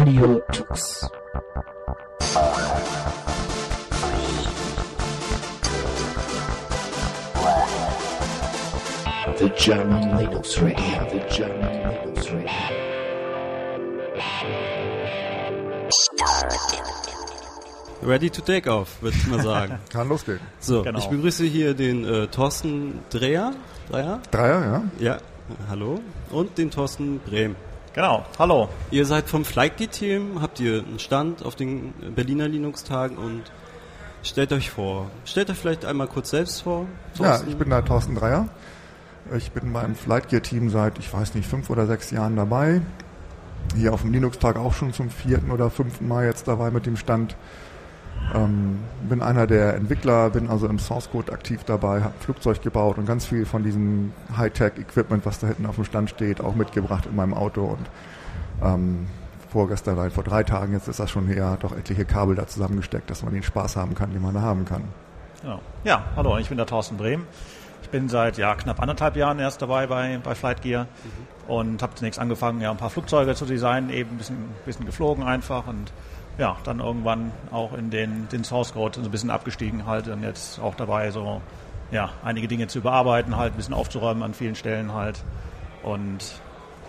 Radio Tux. The German Linux Radio, the German Linux Radio. Ready to take off, würde ich mal sagen. Kann losgehen. So, Genau. ich begrüße hier den äh, Thorsten Dreher. Dreher? Dreier, ja? Ja, hallo. Und den Thorsten Brehm. Genau, hallo. Ihr seid vom FlightGear-Team, habt ihr einen Stand auf den Berliner Linux-Tagen und stellt euch vor. Stellt euch vielleicht einmal kurz selbst vor. Ja, Thorsten. ich bin der Thorsten Dreier. Ich bin beim Flightgear-Team seit, ich weiß nicht, fünf oder sechs Jahren dabei. Hier auf dem Linux-Tag auch schon zum vierten oder fünften Mal jetzt dabei mit dem Stand. Ähm, bin einer der Entwickler, bin also im Source Code aktiv dabei, habe ein Flugzeug gebaut und ganz viel von diesem Hightech-Equipment, was da hinten auf dem Stand steht, auch mitgebracht in meinem Auto. Und ähm, vorgestern, nein, vor drei Tagen, jetzt ist das schon her, doch etliche Kabel da zusammengesteckt, dass man den Spaß haben kann, den man da haben kann. Ja, ja hallo, ich bin der Thorsten Brehm. Ich bin seit ja, knapp anderthalb Jahren erst dabei bei, bei Flightgear und habe zunächst angefangen, ja, ein paar Flugzeuge zu designen, eben ein bisschen, bisschen geflogen einfach und ja, dann irgendwann auch in den, den Source Code so ein bisschen abgestiegen halt und jetzt auch dabei, so ja, einige Dinge zu überarbeiten, halt ein bisschen aufzuräumen an vielen Stellen halt und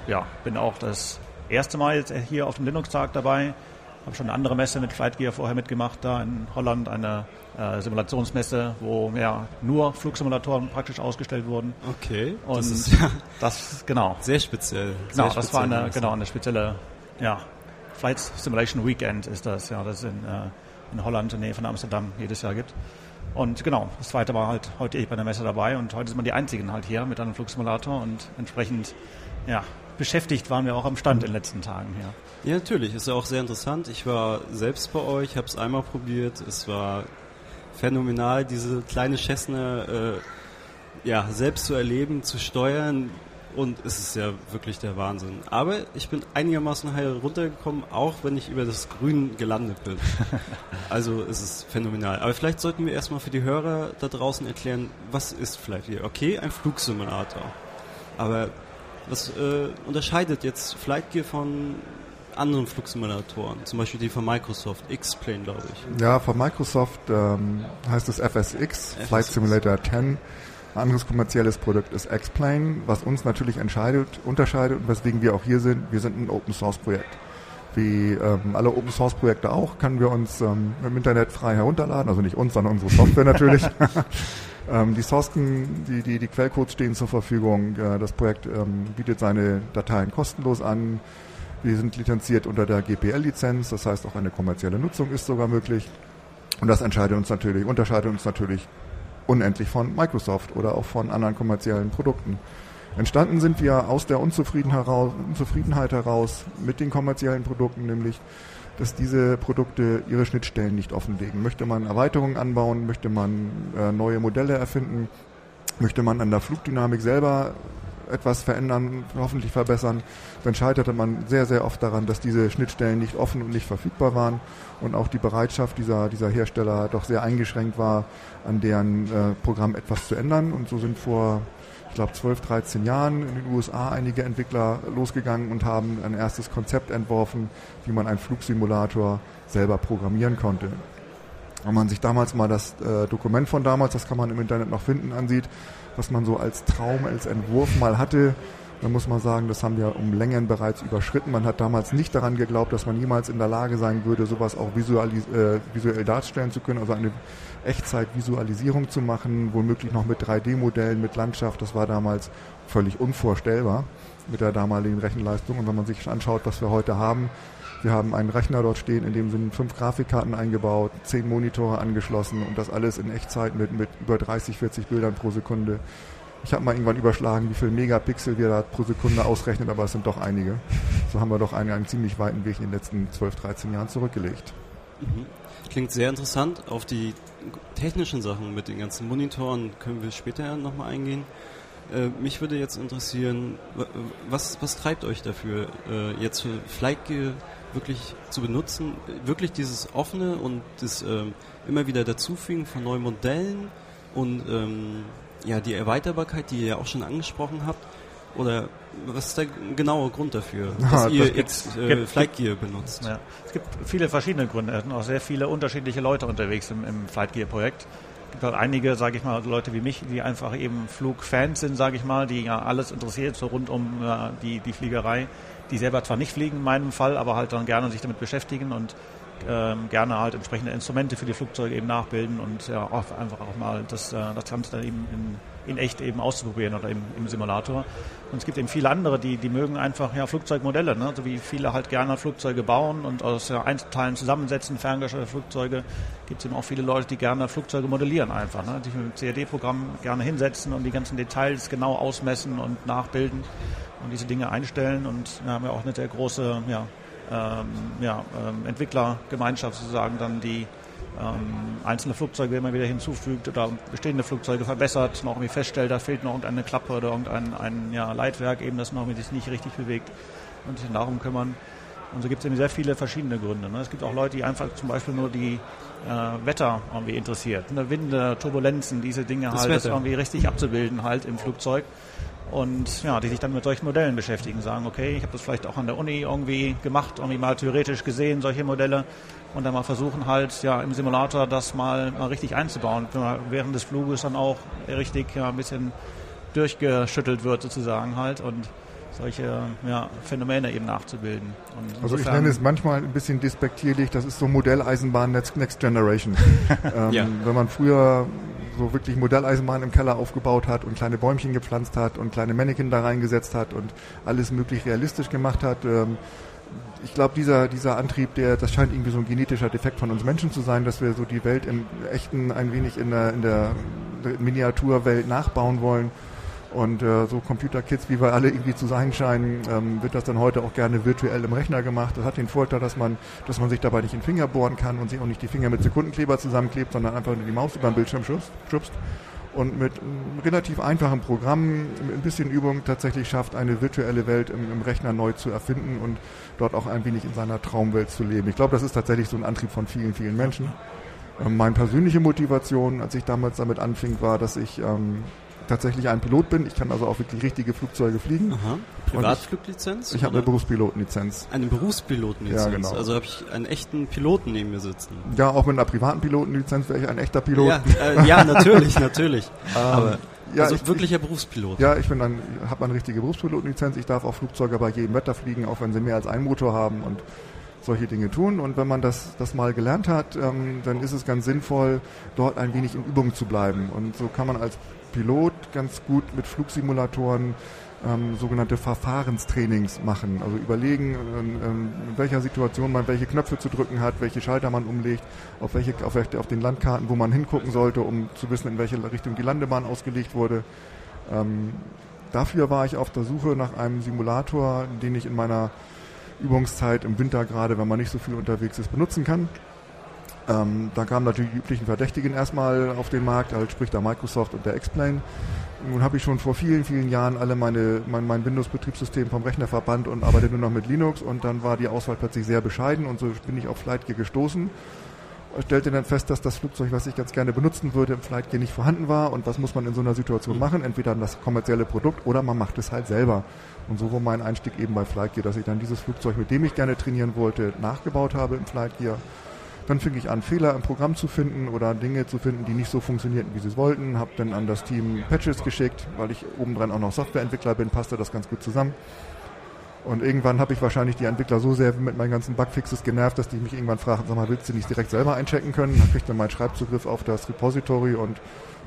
ja, bin auch das erste Mal jetzt hier auf dem Linux-Tag dabei. Habe schon eine andere Messe mit Flightgear vorher mitgemacht, da in Holland, eine äh, Simulationsmesse, wo ja nur Flugsimulatoren praktisch ausgestellt wurden. Okay, Und das ist ja das, genau, sehr speziell. genau, sehr das war speziell. eine, genau, eine spezielle, ja, Flight Simulation Weekend ist das, ja, das in, äh, in Holland, in der Nähe von Amsterdam jedes Jahr gibt. Und genau, das zweite war halt heute ich bei der Messe dabei und heute sind wir die einzigen halt hier mit einem Flugsimulator und entsprechend, ja, beschäftigt waren wir auch am Stand in den letzten Tagen hier. Ja, natürlich, ist ja auch sehr interessant. Ich war selbst bei euch, habe es einmal probiert. Es war phänomenal, diese kleine Cessna äh, ja, selbst zu erleben, zu steuern. Und es ist ja wirklich der Wahnsinn. Aber ich bin einigermaßen heil runtergekommen, auch wenn ich über das Grün gelandet bin. also es ist phänomenal. Aber vielleicht sollten wir erstmal für die Hörer da draußen erklären, was ist Flightgear? Okay, ein Flugsimulator. Aber was äh, unterscheidet jetzt Flightgear von anderen Flugsimulatoren? Zum Beispiel die von Microsoft, X-Plane, glaube ich. Ja, von Microsoft ähm, heißt es FSX, Flight Simulator 10. Ein anderes kommerzielles Produkt ist X-Plane, was uns natürlich entscheidet, unterscheidet und weswegen wir auch hier sind. Wir sind ein Open Source Projekt. Wie ähm, alle Open Source Projekte auch, können wir uns ähm, im Internet frei herunterladen, also nicht uns, sondern unsere Software natürlich. ähm, die Sourcen, die, die, die Quellcodes stehen zur Verfügung. Äh, das Projekt ähm, bietet seine Dateien kostenlos an. Wir sind lizenziert unter der GPL-Lizenz, das heißt auch eine kommerzielle Nutzung ist sogar möglich. Und das entscheidet uns natürlich, unterscheidet uns natürlich unendlich von Microsoft oder auch von anderen kommerziellen Produkten. Entstanden sind wir aus der Unzufrieden heraus, Unzufriedenheit heraus mit den kommerziellen Produkten, nämlich dass diese Produkte ihre Schnittstellen nicht offenlegen. Möchte man Erweiterungen anbauen, möchte man äh, neue Modelle erfinden, möchte man an der Flugdynamik selber etwas verändern, hoffentlich verbessern, dann scheiterte man sehr, sehr oft daran, dass diese Schnittstellen nicht offen und nicht verfügbar waren und auch die Bereitschaft dieser, dieser Hersteller doch sehr eingeschränkt war, an deren äh, Programm etwas zu ändern. Und so sind vor, ich glaube, 12, 13 Jahren in den USA einige Entwickler losgegangen und haben ein erstes Konzept entworfen, wie man einen Flugsimulator selber programmieren konnte. Wenn man sich damals mal das äh, Dokument von damals, das kann man im Internet noch finden, ansieht, was man so als Traum, als Entwurf mal hatte, dann muss man sagen, das haben wir um Längen bereits überschritten. Man hat damals nicht daran geglaubt, dass man jemals in der Lage sein würde, sowas auch äh, visuell darstellen zu können, also eine Echtzeitvisualisierung zu machen, womöglich noch mit 3D-Modellen, mit Landschaft. Das war damals völlig unvorstellbar mit der damaligen Rechenleistung. Und wenn man sich anschaut, was wir heute haben, wir haben einen Rechner dort stehen, in dem sind fünf Grafikkarten eingebaut, zehn Monitore angeschlossen und das alles in Echtzeit mit, mit über 30, 40 Bildern pro Sekunde. Ich habe mal irgendwann überschlagen, wie viel Megapixel wir da pro Sekunde ausrechnen, aber es sind doch einige. So haben wir doch einen, einen ziemlich weiten Weg in den letzten 12, 13 Jahren zurückgelegt. Mhm. Klingt sehr interessant. Auf die technischen Sachen mit den ganzen Monitoren können wir später nochmal eingehen. Äh, mich würde jetzt interessieren, wa- was, was treibt euch dafür, äh, jetzt für Flightgear wirklich zu benutzen? Wirklich dieses offene und das ähm, immer wieder dazufügen von neuen Modellen und ähm, ja, die Erweiterbarkeit, die ihr ja auch schon angesprochen habt. Oder was ist der genaue Grund dafür, dass Ja, ihr das X, äh, gibt- Flight Gear benutzt? Ja. Es gibt viele verschiedene Gründe. Es sind auch sehr viele unterschiedliche Leute unterwegs im, im Flight Halt einige, sage ich mal, Leute wie mich, die einfach eben Flugfans sind, sage ich mal, die ja alles interessiert, so rund um äh, die, die Fliegerei, die selber zwar nicht fliegen in meinem Fall, aber halt dann gerne sich damit beschäftigen und ähm, gerne halt entsprechende Instrumente für die Flugzeuge eben nachbilden und ja auch einfach auch mal das, äh, das Ganze dann eben in, in echt eben auszuprobieren oder im, im Simulator. Und es gibt eben viele andere, die, die mögen einfach ja, Flugzeugmodelle, ne? so wie viele halt gerne Flugzeuge bauen und aus ja, Einzelteilen zusammensetzen, ferngesteuerte Flugzeuge. Gibt es eben auch viele Leute, die gerne Flugzeuge modellieren einfach, ne? die sich mit dem CAD-Programm gerne hinsetzen und die ganzen Details genau ausmessen und nachbilden und diese Dinge einstellen. Und wir haben ja auch eine sehr große ja, ähm, ja, ähm, Entwicklergemeinschaft sozusagen dann, die ähm, einzelne Flugzeuge immer wieder hinzufügt oder bestehende Flugzeuge verbessert, noch irgendwie feststellt, da fehlt noch irgendeine Klappe oder irgendein ein, ja, Leitwerk, eben das noch sich nicht richtig bewegt und sich darum kümmern. Und so gibt es eben sehr viele verschiedene Gründe. Ne? Es gibt auch Leute, die einfach zum Beispiel nur die äh, Wetter irgendwie interessiert. Ne? Winde, Turbulenzen, diese Dinge Das halt, das irgendwie richtig abzubilden halt im Flugzeug. Und ja, die sich dann mit solchen Modellen beschäftigen, sagen, okay, ich habe das vielleicht auch an der Uni irgendwie gemacht, irgendwie mal theoretisch gesehen, solche Modelle. Und dann mal versuchen halt, ja, im Simulator das mal, mal richtig einzubauen. Während des Fluges dann auch richtig ja, ein bisschen durchgeschüttelt wird sozusagen halt und solche ja, Phänomene eben nachzubilden. Also ich nenne es manchmal ein bisschen despektierlich, das ist so Modelleisenbahn Next, Next Generation. ähm, Ja. Wenn man früher so wirklich Modelleisenbahn im Keller aufgebaut hat und kleine Bäumchen gepflanzt hat und kleine Mannequin da reingesetzt hat und alles möglich realistisch gemacht hat, ähm, ich glaube, dieser, dieser Antrieb, der, das scheint irgendwie so ein genetischer Defekt von uns Menschen zu sein, dass wir so die Welt im Echten ein wenig in der, in der Miniaturwelt nachbauen wollen. Und äh, so Computerkids, wie wir alle irgendwie zu sein scheinen, ähm, wird das dann heute auch gerne virtuell im Rechner gemacht. Das hat den Vorteil, dass man, dass man sich dabei nicht in den Finger bohren kann und sich auch nicht die Finger mit Sekundenkleber zusammenklebt, sondern einfach nur die Maus über den Bildschirm schubst. Und mit einem relativ einfachen Programm, mit ein bisschen Übung tatsächlich schafft, eine virtuelle Welt im, im Rechner neu zu erfinden und dort auch ein wenig in seiner Traumwelt zu leben. Ich glaube, das ist tatsächlich so ein Antrieb von vielen, vielen Menschen. Ähm, meine persönliche Motivation, als ich damals damit anfing, war, dass ich ähm, tatsächlich ein Pilot bin. Ich kann also auch wirklich richtige Flugzeuge fliegen. Aha. Privatfluglizenz? Ich habe eine? Berufspilotenlizenz. eine Berufspilotenlizenz. Ja, genau. Also habe ich einen echten Piloten neben mir sitzen. Ja, auch mit einer privaten Pilotenlizenz wäre ich ein echter Pilot. Ja, äh, ja natürlich, natürlich. Aber ja, also ich- wirklicher Berufspilot. Ja, ich bin dann, habe eine richtige Berufspilotenlizenz. Ich darf auch Flugzeuge bei jedem Wetter fliegen, auch wenn sie mehr als einen Motor haben und solche Dinge tun. Und wenn man das, das mal gelernt hat, ähm, dann ist es ganz sinnvoll, dort ein wenig in Übung zu bleiben. Und so kann man als Pilot ganz gut mit Flugsimulatoren ähm, sogenannte Verfahrenstrainings machen. Also überlegen, ähm, ähm, in welcher Situation man welche Knöpfe zu drücken hat, welche Schalter man umlegt, auf welche, auf, welche, auf den Landkarten, wo man hingucken sollte, um zu wissen, in welche Richtung die Landebahn ausgelegt wurde. Ähm, dafür war ich auf der Suche nach einem Simulator, den ich in meiner Übungszeit im Winter gerade, wenn man nicht so viel unterwegs ist, benutzen kann. Ähm, da kamen natürlich die üblichen Verdächtigen erstmal auf den Markt, halt sprich der Microsoft und der X-Plane. Nun habe ich schon vor vielen, vielen Jahren alle meine, mein, mein Windows-Betriebssystem vom Rechner verbannt und arbeite nur noch mit Linux und dann war die Auswahl plötzlich sehr bescheiden und so bin ich auf Flightgear gestoßen stellte dann fest, dass das Flugzeug, was ich ganz gerne benutzen würde, im Flightgear nicht vorhanden war und was muss man in so einer Situation machen? Entweder das kommerzielle Produkt oder man macht es halt selber. Und so war mein Einstieg eben bei Flightgear, dass ich dann dieses Flugzeug, mit dem ich gerne trainieren wollte, nachgebaut habe im Flightgear. Dann fing ich an, Fehler im Programm zu finden oder Dinge zu finden, die nicht so funktionierten, wie sie es wollten. Habe dann an das Team Patches geschickt, weil ich obendrein auch noch Softwareentwickler bin, passte das ganz gut zusammen. Und irgendwann habe ich wahrscheinlich die Entwickler so sehr mit meinen ganzen Bugfixes genervt, dass die mich irgendwann fragen, sag mal, willst du nicht direkt selber einchecken können? Dann kriegte meinen Schreibzugriff auf das Repository und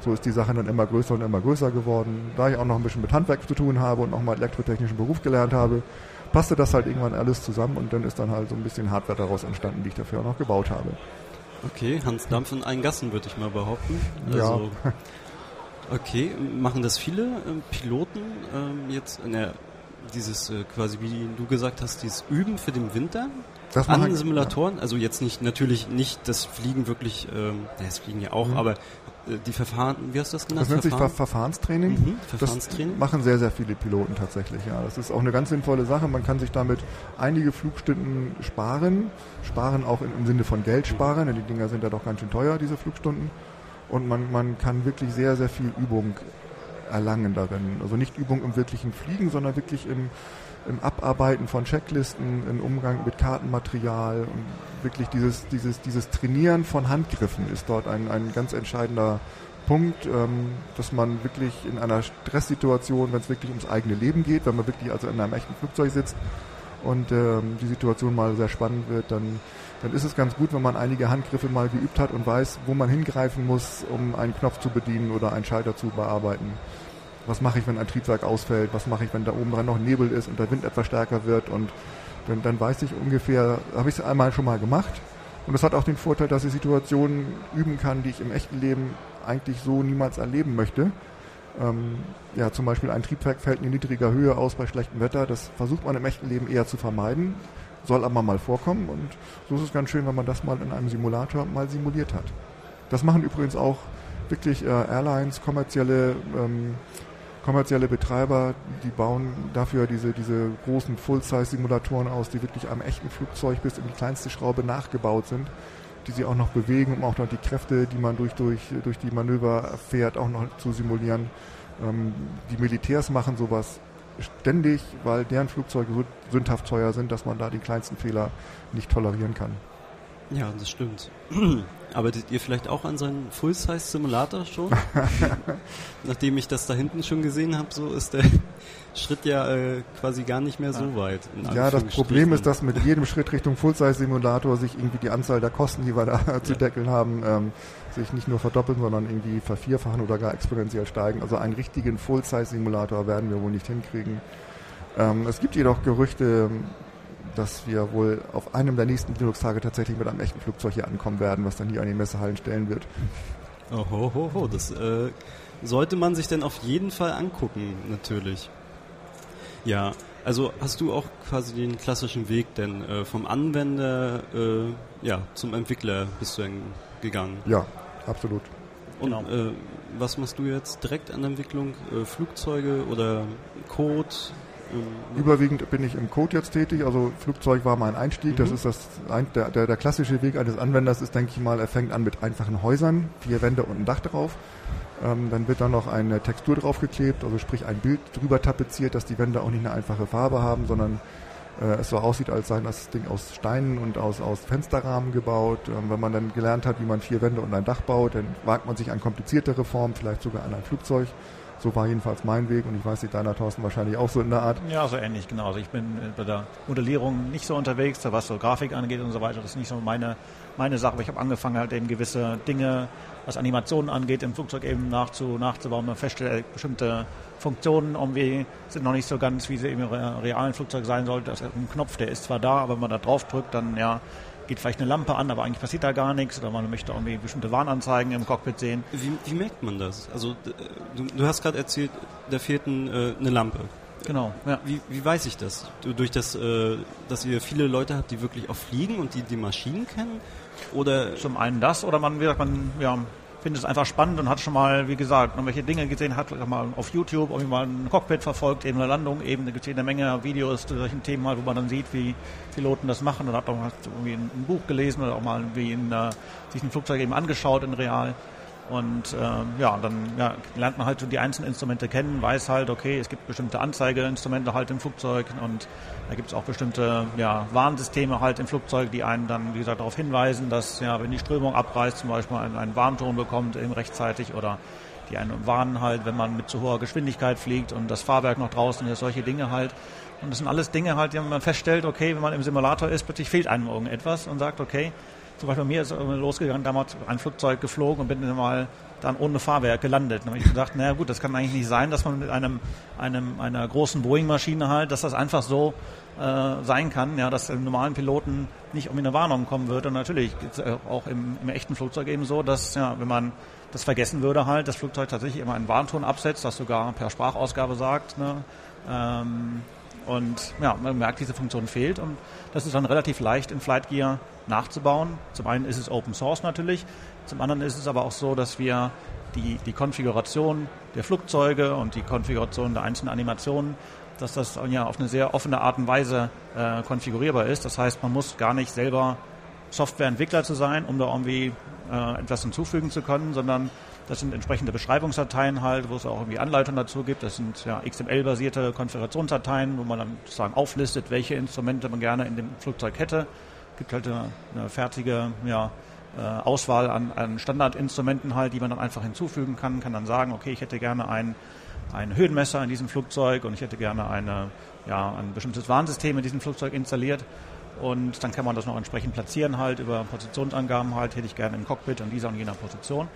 so ist die Sache dann immer größer und immer größer geworden. Da ich auch noch ein bisschen mit Handwerk zu tun habe und noch mal elektrotechnischen Beruf gelernt habe, passte das halt irgendwann alles zusammen und dann ist dann halt so ein bisschen Hardware daraus entstanden, die ich dafür auch noch gebaut habe. Okay, Hans Dampf in einen Gassen, würde ich mal behaupten. Ja. Also, okay, machen das viele ähm, Piloten ähm, jetzt, ne, dieses äh, quasi, wie du gesagt hast, dieses Üben für den Winter Das an Simulatoren? Also jetzt nicht, natürlich nicht das Fliegen wirklich, ähm, ja, das Fliegen ja auch, Mhm. aber die Verfahren, wie hast du das genannt? Das nennt sich Ver Verfahren? Verfahrenstraining. Mhm, Das Verfahrenstraining. machen sehr, sehr viele Piloten tatsächlich, ja. Das ist auch eine ganz sinnvolle Sache. Man kann sich damit einige Flugstunden sparen. Sparen auch im im Sinne von Geld sparen, denn die Dinger sind ja doch ganz schön teuer, diese Flugstunden. Und man, man kann wirklich sehr, sehr viel Übung erlangen darin. Also nicht Übung im wirklichen Fliegen, sondern wirklich im, im Abarbeiten von Checklisten, im Umgang mit Kartenmaterial und wirklich dieses, dieses, dieses Trainieren von Handgriffen ist dort ein, ein ganz entscheidender Punkt, ähm, dass man wirklich in einer Stresssituation, wenn es wirklich ums eigene Leben geht, wenn man wirklich also in einem echten Flugzeug sitzt und ähm, die Situation mal sehr spannend wird, dann, dann ist es ganz gut, wenn man einige Handgriffe mal geübt hat und weiß, wo man hingreifen muss, um einen Knopf zu bedienen oder einen Schalter zu bearbeiten. Was mache ich, wenn ein Triebwerk ausfällt? Was mache ich, wenn da oben dran noch Nebel ist und der Wind etwas stärker wird? Und dann, dann weiß ich ungefähr, habe ich es einmal schon mal gemacht. Und das hat auch den Vorteil, dass ich Situationen üben kann, die ich im echten Leben eigentlich so niemals erleben möchte. Ähm, ja, zum Beispiel ein Triebwerk fällt in niedriger Höhe aus bei schlechtem Wetter. Das versucht man im echten Leben eher zu vermeiden, soll aber mal vorkommen. Und so ist es ganz schön, wenn man das mal in einem Simulator mal simuliert hat. Das machen übrigens auch wirklich äh, Airlines, kommerzielle ähm, kommerzielle Betreiber, die bauen dafür diese, diese großen Full-Size-Simulatoren aus, die wirklich am echten Flugzeug bis in die kleinste Schraube nachgebaut sind, die sie auch noch bewegen, um auch noch die Kräfte, die man durch, durch, durch die Manöver fährt, auch noch zu simulieren. Ähm, die Militärs machen sowas ständig, weil deren Flugzeuge so sündhaft teuer sind, dass man da den kleinsten Fehler nicht tolerieren kann. Ja, das stimmt. Arbeitet ihr vielleicht auch an so einem Full-Size-Simulator schon? Nachdem ich das da hinten schon gesehen habe, so ist der Schritt ja äh, quasi gar nicht mehr so weit. Ja, das Problem ist, dass mit jedem Schritt Richtung Full-Size-Simulator sich irgendwie die Anzahl der Kosten, die wir da ja. zu deckeln haben, ähm, sich nicht nur verdoppeln, sondern irgendwie vervierfachen oder gar exponentiell steigen. Also einen richtigen Full-Size-Simulator werden wir wohl nicht hinkriegen. Ähm, es gibt jedoch Gerüchte, dass wir wohl auf einem der nächsten Linux-Tage tatsächlich mit einem echten Flugzeug hier ankommen werden, was dann hier an die Messehallen stellen wird. Oh, ho, ho, ho. Das äh, sollte man sich dann auf jeden Fall angucken, natürlich. Ja, also hast du auch quasi den klassischen Weg denn äh, vom Anwender äh, ja, zum Entwickler bist du dann gegangen? Ja, absolut. Und genau. äh, was machst du jetzt direkt an der Entwicklung? Äh, Flugzeuge oder Code? Überwiegend bin ich im Code jetzt tätig, also Flugzeug war mein Einstieg. Mhm. Das ist das ein, der, der, der, klassische Weg eines Anwenders ist, denke ich mal, er fängt an mit einfachen Häusern, vier Wände und ein Dach drauf. Ähm, dann wird da noch eine Textur draufgeklebt, also sprich ein Bild drüber tapeziert, dass die Wände auch nicht eine einfache Farbe haben, sondern äh, es so aussieht, als sei das Ding aus Steinen und aus, aus Fensterrahmen gebaut. Ähm, wenn man dann gelernt hat, wie man vier Wände und ein Dach baut, dann wagt man sich an kompliziertere Formen, vielleicht sogar an ein Flugzeug. So war jedenfalls mein Weg und ich weiß nicht, deiner Thorsten wahrscheinlich auch so in der Art. Ja, so ähnlich, genau. Also ich bin bei der Modellierung nicht so unterwegs, was so Grafik angeht und so weiter. Das ist nicht so meine, meine Sache, aber ich habe angefangen halt eben gewisse Dinge, was Animationen angeht, im Flugzeug eben nachzu, nachzubauen. Man feststellt, bestimmte Funktionen irgendwie sind noch nicht so ganz, wie sie im realen Flugzeug sein sollten. Das ist ein Knopf, der ist zwar da, aber wenn man da drauf drückt, dann ja, geht vielleicht eine Lampe an, aber eigentlich passiert da gar nichts oder man möchte irgendwie bestimmte Warnanzeigen im Cockpit sehen. Wie, wie merkt man das? Also du, du hast gerade erzählt, da fehlt ein, äh, eine Lampe. Genau. Ja. Wie, wie weiß ich das? Durch das, äh, dass ihr viele Leute habt, die wirklich auch fliegen und die die Maschinen kennen? Oder zum einen das oder man, wie gesagt, man ja, finde es einfach spannend und hat schon mal, wie gesagt, noch welche Dinge gesehen, hat mal auf YouTube irgendwie mal ein Cockpit verfolgt, eben eine Landung, eben gibt eine Menge Videos zu solchen Themen, wo man dann sieht, wie Piloten das machen und hat auch mal irgendwie ein Buch gelesen oder auch mal wie in, äh, sich ein Flugzeug eben angeschaut in real. Und äh, ja, dann ja, lernt man halt so die einzelnen Instrumente kennen, weiß halt, okay, es gibt bestimmte Anzeigeinstrumente halt im Flugzeug und da gibt es auch bestimmte ja, Warnsysteme halt im Flugzeug, die einen dann, wie gesagt, darauf hinweisen, dass ja, wenn die Strömung abreißt, zum Beispiel einen, einen Warnton bekommt eben rechtzeitig oder die einen warnen halt, wenn man mit zu hoher Geschwindigkeit fliegt und das Fahrwerk noch draußen ist, solche Dinge halt. Und das sind alles Dinge halt, die man feststellt, okay, wenn man im Simulator ist, plötzlich fehlt einem irgendetwas und sagt, okay, zum Beispiel bei mir ist losgegangen, damals ein Flugzeug geflogen und bin dann mal dann ohne Fahrwerk gelandet. Habe ich gedacht, naja gut, das kann eigentlich nicht sein, dass man mit einem, einem einer großen Boeing-Maschine halt, dass das einfach so äh, sein kann, ja, dass im normalen Piloten nicht um eine Warnung kommen würde. Und natürlich ist es auch im, im echten Flugzeug eben so, dass ja, wenn man das vergessen würde halt, das Flugzeug tatsächlich immer einen Warnton absetzt, das sogar per Sprachausgabe sagt. Ne? Ähm, und ja, man merkt, diese Funktion fehlt und das ist dann relativ leicht in Flight Gear nachzubauen. Zum einen ist es Open Source natürlich, zum anderen ist es aber auch so, dass wir die, die Konfiguration der Flugzeuge und die Konfiguration der einzelnen Animationen, dass das ja auf eine sehr offene Art und Weise äh, konfigurierbar ist. Das heißt, man muss gar nicht selber Softwareentwickler zu sein, um da irgendwie äh, etwas hinzufügen zu können, sondern Das sind entsprechende Beschreibungsdateien halt, wo es auch irgendwie Anleitungen dazu gibt. Das sind ja, XML-basierte Konfigurationsdateien, wo man dann sozusagen auflistet, welche Instrumente man gerne in dem Flugzeug hätte. Es gibt halt eine, eine fertige ja, äh, Auswahl an, an Standardinstrumenten halt, die man dann einfach hinzufügen kann. Kann dann sagen, okay, ich hätte gerne ein, ein Höhenmesser in diesem Flugzeug und ich hätte gerne eine, ja, ein bestimmtes Warnsystem in diesem Flugzeug installiert. Und dann kann man das noch entsprechend platzieren halt über Positionsangaben halt, hätte ich gerne im Cockpit an dieser und jener Position.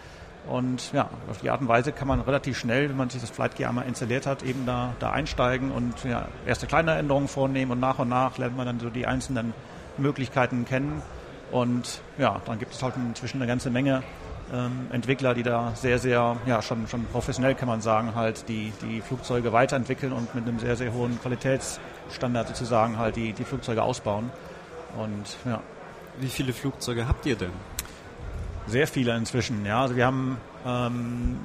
Und ja, auf die Art und Weise kann man relativ schnell, wenn man sich das Flight Gear einmal installiert hat, eben da, da einsteigen und ja, erste kleine Änderungen vornehmen und nach und nach lernt man dann so die einzelnen Möglichkeiten kennen. Und ja, dann gibt es halt inzwischen eine ganze Menge ähm, Entwickler, die da sehr, sehr, ja, schon, schon professionell kann man sagen, halt die, die Flugzeuge weiterentwickeln und mit einem sehr, sehr hohen Qualitätsstandard sozusagen halt die, die Flugzeuge ausbauen. Und ja. Wie viele Flugzeuge habt ihr denn? Sehr viele inzwischen, ja. Also wir haben, ähm,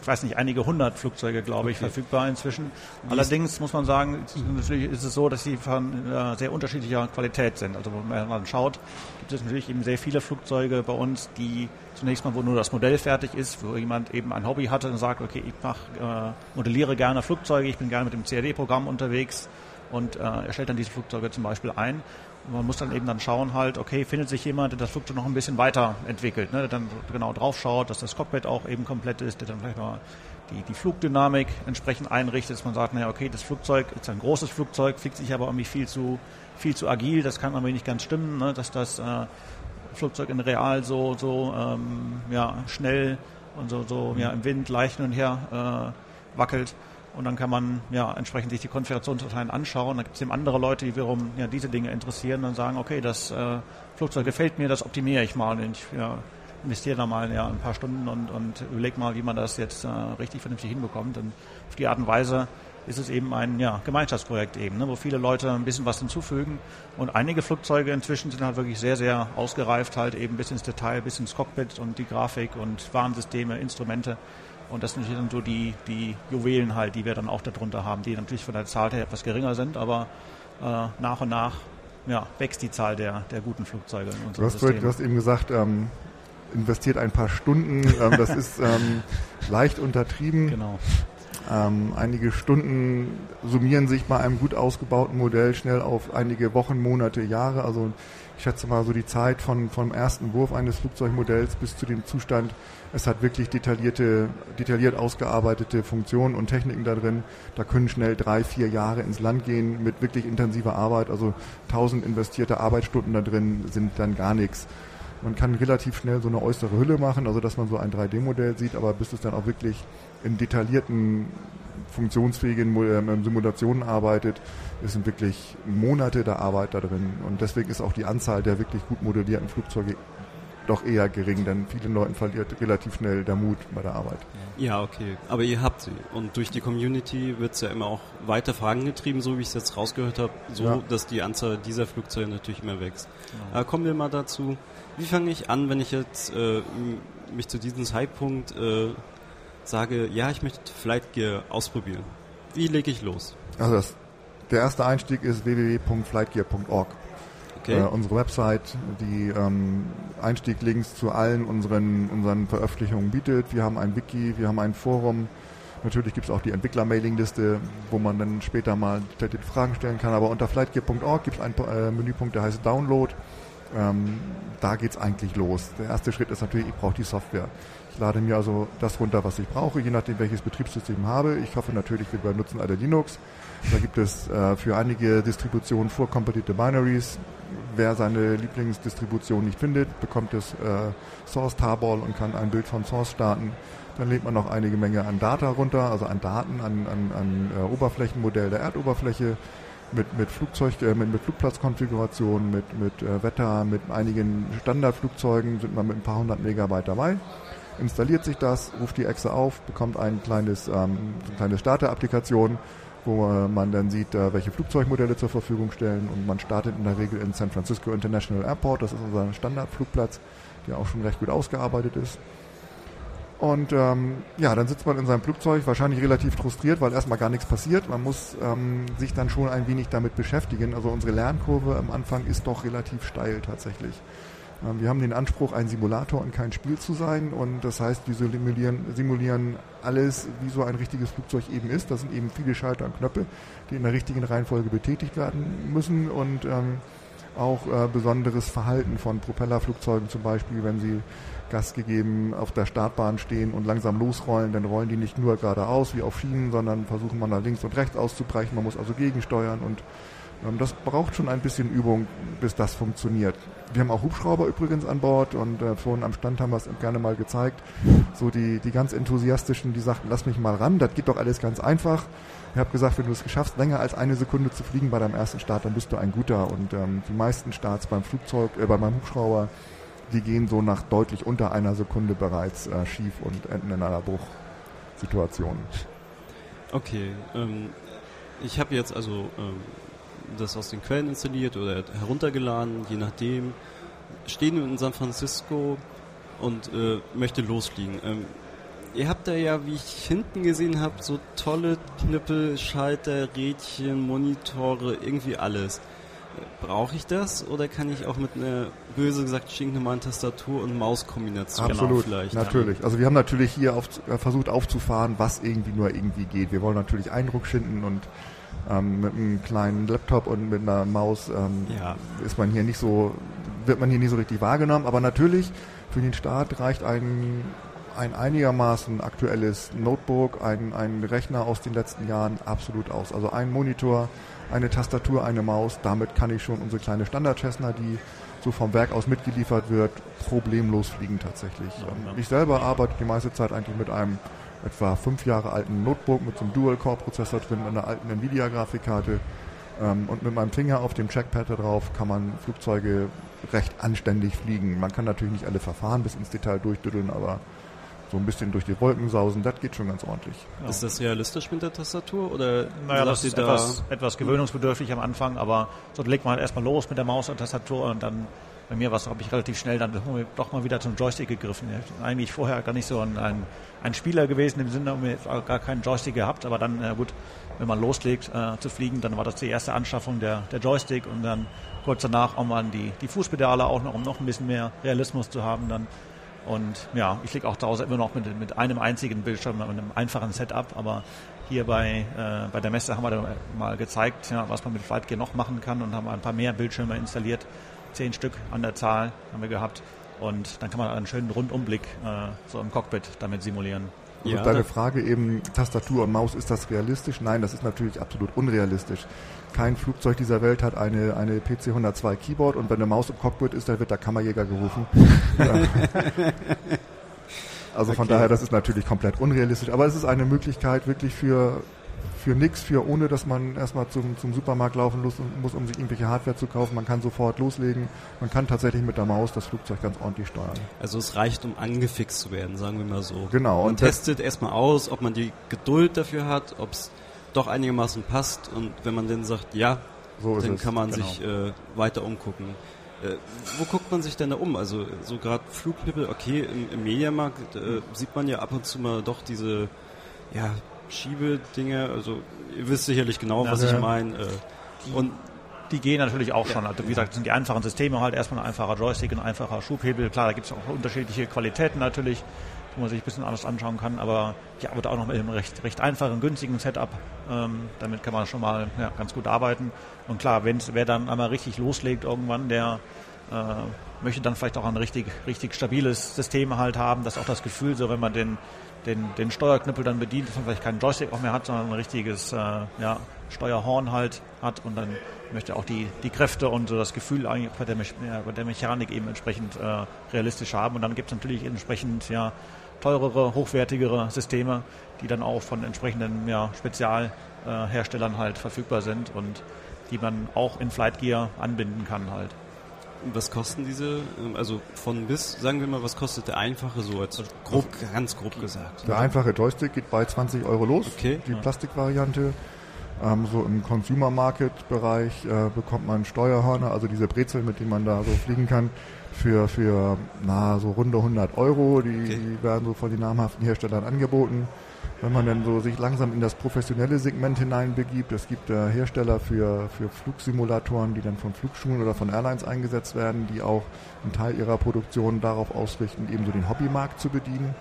ich weiß nicht, einige hundert Flugzeuge, glaube ich, okay. verfügbar inzwischen. Wie Allerdings muss man sagen, natürlich ist es so, dass sie von äh, sehr unterschiedlicher Qualität sind. Also wenn man schaut, gibt es natürlich eben sehr viele Flugzeuge bei uns, die zunächst mal, wo nur das Modell fertig ist, wo jemand eben ein Hobby hatte und sagt, okay, ich mach, äh, modelliere gerne Flugzeuge, ich bin gerne mit dem CAD-Programm unterwegs und äh, erstellt dann diese Flugzeuge zum Beispiel ein man muss dann eben dann schauen halt, okay, findet sich jemand, der das Flugzeug noch ein bisschen weiterentwickelt, ne, der dann genau drauf schaut, dass das Cockpit auch eben komplett ist, der dann vielleicht mal die, die Flugdynamik entsprechend einrichtet, dass man sagt, naja, okay, das Flugzeug ist ein großes Flugzeug, fliegt sich aber irgendwie viel zu, viel zu agil, das kann irgendwie nicht ganz stimmen, ne, dass das äh, Flugzeug in real so, so ähm, ja, schnell und so, so ja, im Wind leicht hin und her äh, wackelt. Und dann kann man ja entsprechend sich die Konfigurationsdateien anschauen. Da gibt es eben andere Leute, die wiederum ja, diese Dinge interessieren und sagen, okay, das äh, Flugzeug gefällt mir, das optimiere ich mal. Und ich ja, investiere da mal ja, ein paar Stunden und, und überlege mal, wie man das jetzt äh, richtig vernünftig hinbekommt. Und auf die Art und Weise ist es eben ein ja, Gemeinschaftsprojekt eben, ne, wo viele Leute ein bisschen was hinzufügen. Und einige Flugzeuge inzwischen sind halt wirklich sehr, sehr ausgereift, halt eben bis ins Detail, bis ins Cockpit und die Grafik und Warnsysteme, Instrumente. Und das sind natürlich dann so die, die Juwelen halt, die wir dann auch darunter haben, die natürlich von der Zahl her etwas geringer sind, aber äh, nach und nach ja, wächst die Zahl der, der guten Flugzeuge in unserem du hast, System. Du hast eben gesagt, ähm, investiert ein paar Stunden, ähm, das ist ähm, leicht untertrieben. Genau. Ähm, einige Stunden summieren sich bei einem gut ausgebauten Modell schnell auf einige Wochen, Monate, Jahre. Also ich schätze mal so die Zeit von, vom ersten Wurf eines Flugzeugmodells bis zu dem Zustand, es hat wirklich detaillierte, detailliert ausgearbeitete Funktionen und Techniken da drin. Da können schnell drei, vier Jahre ins Land gehen mit wirklich intensiver Arbeit. Also tausend investierte Arbeitsstunden da drin sind dann gar nichts. Man kann relativ schnell so eine äußere Hülle machen, also dass man so ein 3D-Modell sieht, aber bis es dann auch wirklich in detaillierten, funktionsfähigen ähm, Simulationen arbeitet, es sind wirklich Monate der Arbeit da drin. Und deswegen ist auch die Anzahl der wirklich gut modellierten Flugzeuge doch eher gering, denn vielen Leuten verliert relativ schnell der Mut bei der Arbeit. Ja, okay. Aber ihr habt sie. Und durch die Community wird es ja immer auch weiter vorangetrieben, so wie ich es jetzt rausgehört habe, so ja. dass die Anzahl dieser Flugzeuge natürlich immer wächst. Genau. Äh, kommen wir mal dazu. Wie fange ich an, wenn ich jetzt äh, mich zu diesem Zeitpunkt äh, sage, ja, ich möchte Flight Gear ausprobieren? Wie lege ich los? Also das, der erste Einstieg ist www.flightgear.org. Okay. Äh, unsere Website, die ähm, Einstieglinks zu allen unseren, unseren Veröffentlichungen bietet. Wir haben ein Wiki, wir haben ein Forum. Natürlich gibt es auch die Entwickler-Mailing-Liste, wo man dann später mal Fragen stellen kann. Aber unter flightgear.org gibt es einen äh, Menüpunkt, der heißt Download. Ähm, da geht es eigentlich los. Der erste Schritt ist natürlich, ich brauche die Software. Ich lade mir also das runter, was ich brauche, je nachdem, welches Betriebssystem habe. Ich hoffe natürlich, wir benutzen alle Linux. Da gibt es äh, für einige Distributionen vorkompatierte Binaries. Wer seine Lieblingsdistribution nicht findet, bekommt das äh, Source Tarball und kann ein Bild von Source starten. Dann lädt man noch einige Menge an Data runter, also an Daten, an, an, an äh, Oberflächenmodell der Erdoberfläche mit, mit Flugzeug, äh, mit, mit Flugplatzkonfiguration, mit, mit äh, Wetter, mit einigen Standardflugzeugen sind wir mit ein paar hundert Megabyte dabei. Installiert sich das, ruft die Exe auf, bekommt ein kleines, ähm, eine kleine Starter-Applikation wo man dann sieht, äh, welche Flugzeugmodelle zur Verfügung stellen und man startet in der Regel in San Francisco International Airport, das ist unser Standardflugplatz, der auch schon recht gut ausgearbeitet ist. Und ähm, ja, dann sitzt man in seinem Flugzeug, wahrscheinlich relativ frustriert, weil erstmal gar nichts passiert. Man muss ähm, sich dann schon ein wenig damit beschäftigen. Also unsere Lernkurve am Anfang ist doch relativ steil tatsächlich. Ähm, wir haben den Anspruch, ein Simulator und kein Spiel zu sein und das heißt, wir simulieren, simulieren alles, wie so ein richtiges Flugzeug eben ist. Das sind eben viele Schalter und Knöpfe, die in der richtigen Reihenfolge betätigt werden müssen und ähm, auch äh, besonderes Verhalten von Propellerflugzeugen zum Beispiel, wenn sie Gas gegeben auf der Startbahn stehen und langsam losrollen, dann rollen die nicht nur geradeaus wie auf Schienen, sondern versuchen man da links und rechts auszubrechen. Man muss also gegensteuern und ähm, das braucht schon ein bisschen Übung, bis das funktioniert. Wir haben auch Hubschrauber übrigens an Bord und äh, vorhin am Stand haben wir es gerne mal gezeigt. So die, die ganz enthusiastischen, die sagten, lass mich mal ran, das geht doch alles ganz einfach. Ich habe gesagt, wenn du es geschafft, länger als eine Sekunde zu fliegen bei deinem ersten Start, dann bist du ein guter. Und ähm, die meisten Starts beim Flugzeug, äh, bei meinem Hubschrauber, die gehen so nach deutlich unter einer Sekunde bereits äh, schief und enden in einer Bruchsituation. Okay, ähm, ich habe jetzt also ähm, das aus den Quellen installiert oder heruntergeladen, je nachdem. Stehen in San Francisco und äh, möchte losfliegen. Ähm, ihr habt da ja, wie ich hinten gesehen habe, so tolle Knüppel, Schalter, Rädchen, Monitore, irgendwie alles. Brauche ich das oder kann ich auch mit einer, böse gesagt, stinknormalen Tastatur und Mauskombination Absolut, vielleicht? natürlich. Also wir haben natürlich hier auf, äh, versucht aufzufahren, was irgendwie nur irgendwie geht. Wir wollen natürlich Eindruck schinden und ähm, mit einem kleinen Laptop und mit einer Maus ähm, ja. ist man hier nicht so, wird man hier nicht so richtig wahrgenommen. Aber natürlich für den Start reicht ein, ein einigermaßen aktuelles Notebook, ein, ein Rechner aus den letzten Jahren absolut aus. Also ein Monitor, eine Tastatur, eine Maus, damit kann ich schon unsere kleine Standard-Cessna, die so vom Werk aus mitgeliefert wird, problemlos fliegen tatsächlich. Ja, ja. Ich selber arbeite die meiste Zeit eigentlich mit einem etwa fünf Jahre alten Notebook mit so einem Dual-Core-Prozessor drin, einer alten Nvidia-Grafikkarte. Ähm, und mit meinem Finger auf dem Checkpad da drauf kann man Flugzeuge recht anständig fliegen. Man kann natürlich nicht alle Verfahren bis ins Detail durchdütteln, aber so ein bisschen durch die Wolken sausen, das geht schon ganz ordentlich. Ja. Ist das realistisch mit der Tastatur oder naja, das ist da etwas, etwas gewöhnungsbedürftig am Anfang, aber so legt man halt erstmal los mit der Maus und Tastatur und dann bei mir war es, habe ich relativ schnell dann doch mal wieder zum Joystick gegriffen. Ich bin eigentlich vorher gar nicht so ein, ein, ein Spieler gewesen, im Sinne, mir gar keinen Joystick gehabt, aber dann, äh, gut, wenn man loslegt äh, zu fliegen, dann war das die erste Anschaffung der, der Joystick und dann kurz danach auch mal die, die Fußpedale auch noch, um noch ein bisschen mehr Realismus zu haben dann. Und ja, ich fliege auch zu Hause immer noch mit, mit einem einzigen Bildschirm, mit einem einfachen Setup, aber hier bei, äh, bei der Messe haben wir mal gezeigt, ja, was man mit Flightgear noch machen kann und haben ein paar mehr Bildschirme installiert zehn Stück an der Zahl haben wir gehabt. Und dann kann man einen schönen Rundumblick äh, so im Cockpit damit simulieren. Ja, deine Frage eben, Tastatur und Maus, ist das realistisch? Nein, das ist natürlich absolut unrealistisch. Kein Flugzeug dieser Welt hat eine, eine PC-102 Keyboard und wenn eine Maus im Cockpit ist, dann wird der Kammerjäger gerufen. also von okay. daher, das ist natürlich komplett unrealistisch. Aber es ist eine Möglichkeit wirklich für für nichts, für ohne dass man erstmal zum, zum Supermarkt laufen muss, muss, um sich irgendwelche Hardware zu kaufen. Man kann sofort loslegen. Man kann tatsächlich mit der Maus das Flugzeug ganz ordentlich steuern. Also es reicht, um angefixt zu werden, sagen wir mal so. Genau. Man testet erstmal aus, ob man die Geduld dafür hat, ob es doch einigermaßen passt und wenn man dann sagt, ja, so dann kann man genau. sich äh, weiter umgucken. Äh, wo guckt man sich denn da um? Also so gerade Flugknippel, okay, im, im Mediamarkt äh, sieht man ja ab und zu mal doch diese ja, Schiebedinge, also ihr wisst sicherlich genau, ja, was ja. ich meine. Äh, und die gehen natürlich auch schon. Also wie gesagt, sind die einfachen Systeme halt erstmal ein einfacher Joystick, ein einfacher Schubhebel. Klar, da gibt es auch unterschiedliche Qualitäten natürlich, wo man sich ein bisschen anders anschauen kann. Aber ich arbeite auch noch mit einem recht, recht einfachen, günstigen Setup. Ähm, damit kann man schon mal ja, ganz gut arbeiten. Und klar, wenn wer dann einmal richtig loslegt irgendwann, der äh, möchte dann vielleicht auch ein richtig, richtig stabiles System halt haben, dass auch das Gefühl, so wenn man den den, den Steuerknüppel dann bedient, dass man vielleicht keinen Joystick auch mehr hat, sondern ein richtiges äh, ja, Steuerhorn halt hat und dann möchte auch die, die Kräfte und so das Gefühl eigentlich bei der, bei der Mechanik eben entsprechend äh, realistisch haben. Und dann gibt es natürlich entsprechend ja, teurere, hochwertigere Systeme, die dann auch von entsprechenden ja, Spezialherstellern äh, halt verfügbar sind und die man auch in Flight Gear anbinden kann halt. Was kosten diese, also von bis, sagen wir mal, was kostet der einfache so, als grob, ganz grob gesagt? Der einfache Joystick geht bei 20 Euro los, okay. die Plastikvariante. Ähm, so im Consumer Market Bereich äh, bekommt man Steuerhörner, also diese Brezel, mit denen man da so fliegen kann, für, für na, so runde 100 Euro. Die, okay. die werden so von den namhaften Herstellern angeboten. wenn man dann so sich langsam in das professionelle Segment hineinbegibt. Es gibt äh, Hersteller für, für Flugsimulatoren, die dann von Flugschulen oder von Airlines eingesetzt werden, die auch einen Teil ihrer Produktion darauf ausrichten, eben so den Hobbymarkt zu bedienen.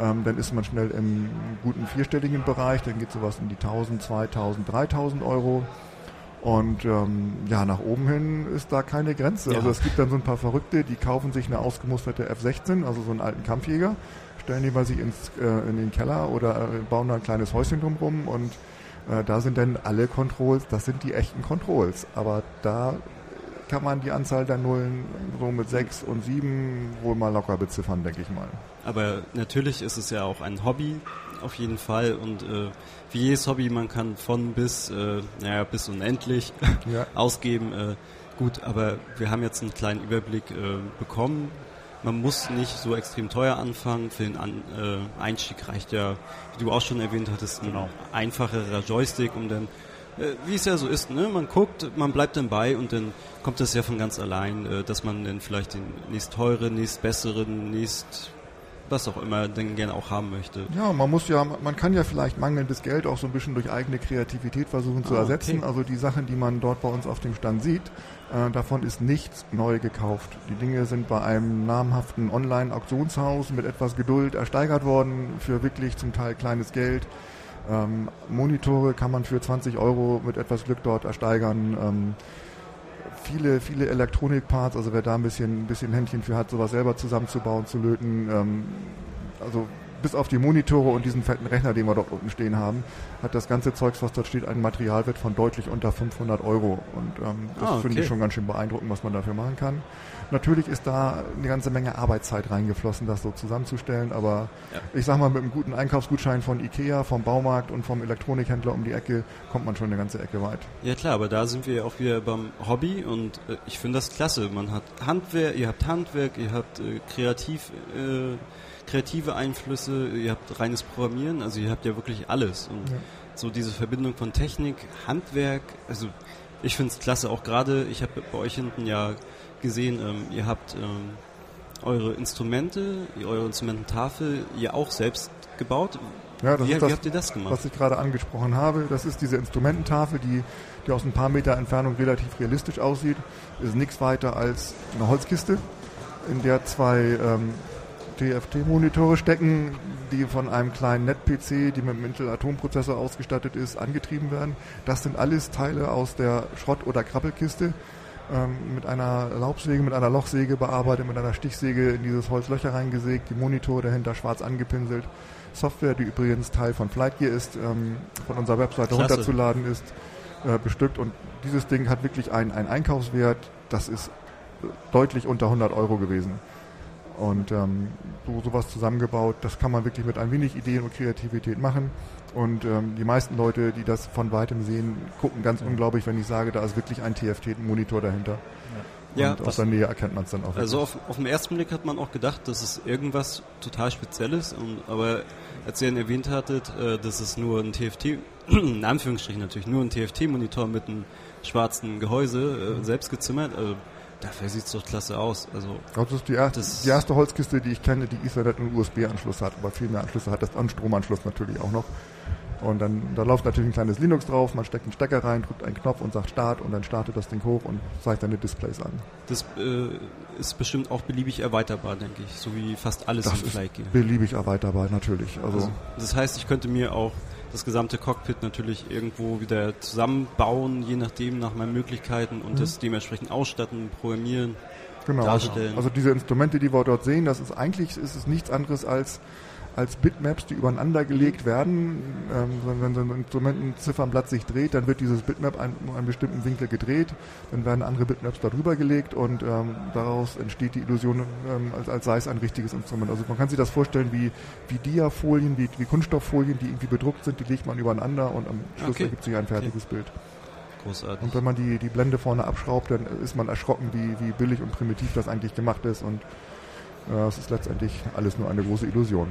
Ähm, dann ist man schnell im guten vierstelligen Bereich, dann geht sowas in die 1000, 2000, 3000 Euro. Und ähm, ja, nach oben hin ist da keine Grenze. Ja. Also es gibt dann so ein paar Verrückte, die kaufen sich eine ausgemusterte F-16, also so einen alten Kampfjäger, stellen die bei sich ins, äh, in den Keller oder äh, bauen da ein kleines Häuschen drumrum und äh, da sind dann alle Controls, das sind die echten Controls. Aber da kann man die Anzahl der Nullen so mit 6 und 7 wohl mal locker beziffern, denke ich mal. Aber natürlich ist es ja auch ein Hobby, auf jeden Fall. Und äh, wie jedes Hobby, man kann von bis, äh, naja, bis unendlich Ja. ausgeben. Äh, gut, aber wir haben jetzt einen kleinen Überblick äh, bekommen. Man muss nicht so extrem teuer anfangen. Für den An äh, Einstieg reicht ja, wie du auch schon erwähnt hattest, ein Genau. einfacherer Joystick, um dann, wie es ja so ist, ne? man guckt, man bleibt dann bei und dann kommt es ja von ganz allein, äh, dass man dann vielleicht den nächst teuren, nächst besseren, nächst was auch immer denn gerne auch haben möchte. Ja, man muss ja, man kann ja vielleicht mangelndes Geld auch so ein bisschen durch eigene Kreativität versuchen zu Ah, ersetzen. okay. Also die Sachen, die man dort bei uns auf dem Stand sieht, äh, davon ist nichts neu gekauft. Die Dinge sind bei einem namhaften Online-Auktionshaus mit etwas Geduld ersteigert worden für wirklich zum Teil kleines Geld. Ähm, Monitore kann man für 20 Euro mit etwas Glück dort ersteigern. Ähm, viele, viele Elektronikparts, also wer da ein bisschen, ein bisschen Händchen für hat, sowas selber zusammenzubauen, zu löten, ähm, also bis auf die Monitore und diesen fetten Rechner, den wir dort unten stehen haben, hat das ganze Zeugs, was dort steht, einen Materialwert von deutlich unter 500 Euro. Und ähm, das Ah, finde okay. ich schon ganz schön beeindruckend, was man dafür machen kann. Natürlich ist da eine ganze Menge Arbeitszeit reingeflossen, das so zusammenzustellen, aber Ja. ich sag mal, mit einem guten Einkaufsgutschein von Ikea, vom Baumarkt und vom Elektronikhändler um die Ecke kommt man schon eine ganze Ecke weit. Ja klar, aber da sind wir auch wieder beim Hobby und äh, ich finde das klasse. Man hat Handwerk, ihr habt Handwerk, ihr habt äh, kreativ, äh, kreative Einflüsse, ihr habt reines Programmieren, also ihr habt ja wirklich alles. Und Ja. so diese Verbindung von Technik, Handwerk, also ich finde es klasse. Auch gerade, ich habe bei euch hinten ja gesehen, ähm, ihr habt ähm, eure Instrumente, eure Instrumententafel, ihr auch selbst gebaut. Ja, das wie, ist das, wie habt ihr das gemacht? was ich gerade angesprochen habe. Das ist diese Instrumententafel, die, die aus ein paar Meter Entfernung relativ realistisch aussieht. Ist nichts weiter als eine Holzkiste, in der zwei ähm, TFT-Monitore stecken, die von einem kleinen Net-PC, die mit einem Intel-Atomprozessor ausgestattet ist, angetrieben werden. Das sind alles Teile aus der Schrott- oder Krabbelkiste. Ähm, mit einer Laubsäge, mit einer Lochsäge bearbeitet, mit einer Stichsäge in dieses Holzlöcher reingesägt, die Monitore dahinter schwarz angepinselt. Software, die übrigens Teil von Flightgear ist, ähm, von unserer Webseite Klasse. runterzuladen ist, äh, bestückt. Und dieses Ding hat wirklich einen, einen Einkaufswert, das ist äh, deutlich unter 100 Euro gewesen. Und ähm, so sowas zusammengebaut, das kann man wirklich mit ein wenig Ideen und Kreativität machen. Und ähm, die meisten Leute, die das von weitem sehen, gucken ganz unglaublich, wenn ich sage, da ist wirklich ein TFT-Monitor dahinter. Ja, und aus was- der Nähe erkennt man es dann auch. Also auf, auf den ersten Blick hat man auch gedacht, das ist irgendwas total Spezielles, und, aber als ihr dann erwähnt hattet, äh, das ist nur ein TFT, in Anführungsstrichen natürlich, nur ein TFT-Monitor mit einem schwarzen Gehäuse, äh, selbst gezimmert, also dafür sieht es doch klasse aus. Also das ist die erste, die erste Holzkiste, die ich kenne, die Ethernet und USB-Anschluss hat, aber viel mehr Anschlüsse hat das an Stromanschluss natürlich auch noch. Und dann da läuft natürlich ein kleines Linux drauf, man steckt einen Stecker rein, drückt einen Knopf und sagt Start und dann startet das Ding hoch und zeigt die Displays an. das äh, ist bestimmt auch beliebig erweiterbar, denke ich, so wie fast alles Das im Flygear. beliebig erweiterbar, natürlich. Also, Also, das heißt, ich könnte mir auch das gesamte Cockpit natürlich irgendwo wieder zusammenbauen, je nachdem, nach meinen Möglichkeiten und das dementsprechend ausstatten, programmieren. genau. darstellen. Also diese Instrumente, die wir dort sehen, das ist eigentlich ist es nichts anderes als als Bitmaps, die übereinander gelegt werden. Ähm, wenn, so ein Instrumentenziffernblatt sich dreht, dann wird dieses Bitmap ein, um einen bestimmten Winkel gedreht, dann werden andere Bitmaps darüber gelegt und ähm, daraus entsteht die Illusion, ähm, als, als sei es ein richtiges Instrument. Also man kann sich das vorstellen wie, wie Diafolien, wie, wie Kunststofffolien, die irgendwie bedruckt sind, die legt man übereinander und am Schluss Okay. ergibt sich ein fertiges Bild. Großartig. Und wenn man die, die Blende vorne abschraubt, dann ist man erschrocken, wie, wie billig und primitiv das eigentlich gemacht ist. Und äh, es ist letztendlich alles nur eine große Illusion.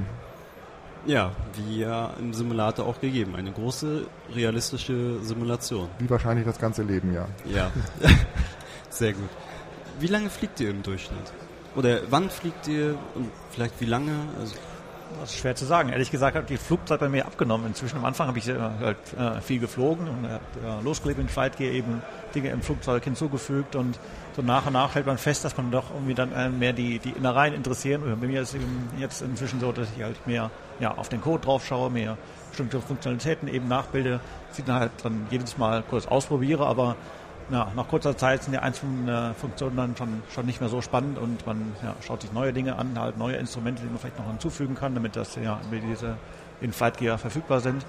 Ja, wie ja im Simulator auch gegeben. Eine große realistische Simulation. Wie wahrscheinlich das ganze Leben, ja. Ja, sehr gut. Wie lange fliegt ihr im Durchschnitt? Oder wann fliegt ihr und vielleicht wie lange? Also, Das ist schwer zu sagen. Ehrlich gesagt hat die Flugzeit bei mir abgenommen. Inzwischen am Anfang habe ich äh, halt äh, viel geflogen und äh, losgelebt in Flightgear eben Dinge im Flugzeug hinzugefügt und so nach und nach hält man fest, dass man doch irgendwie dann äh, mehr die, die Innereien interessieren. Und bei mir ist es eben jetzt inzwischen so, dass ich halt mehr ja, auf den Code drauf schaue, mehr bestimmte Funktionalitäten eben nachbilde, sie dann halt dann jedes Mal kurz ausprobiere, aber ja, nach kurzer Zeit sind die einzelnen äh, Funktionen dann schon, schon nicht mehr so spannend und man ja, schaut sich neue Dinge an, halt neue Instrumente, die man vielleicht noch hinzufügen kann, damit das ja mit diese in Flight Gear verfügbar sind.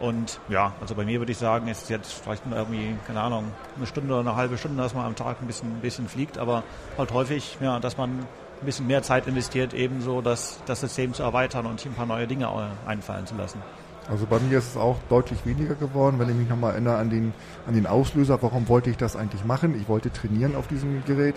Und ja, also bei mir würde ich sagen, ist jetzt vielleicht nur irgendwie, keine Ahnung, eine Stunde oder eine halbe Stunde, dass man am Tag ein bisschen, ein bisschen fliegt, aber halt häufig, ja, dass man ein bisschen mehr Zeit investiert, ebenso das, das System zu erweitern und sich ein paar neue Dinge einfallen zu lassen. Also bei mir ist es auch deutlich weniger geworden, wenn ich mich nochmal erinnere an den, an den Auslöser. Warum wollte ich das eigentlich machen? Ich wollte trainieren auf diesem Gerät.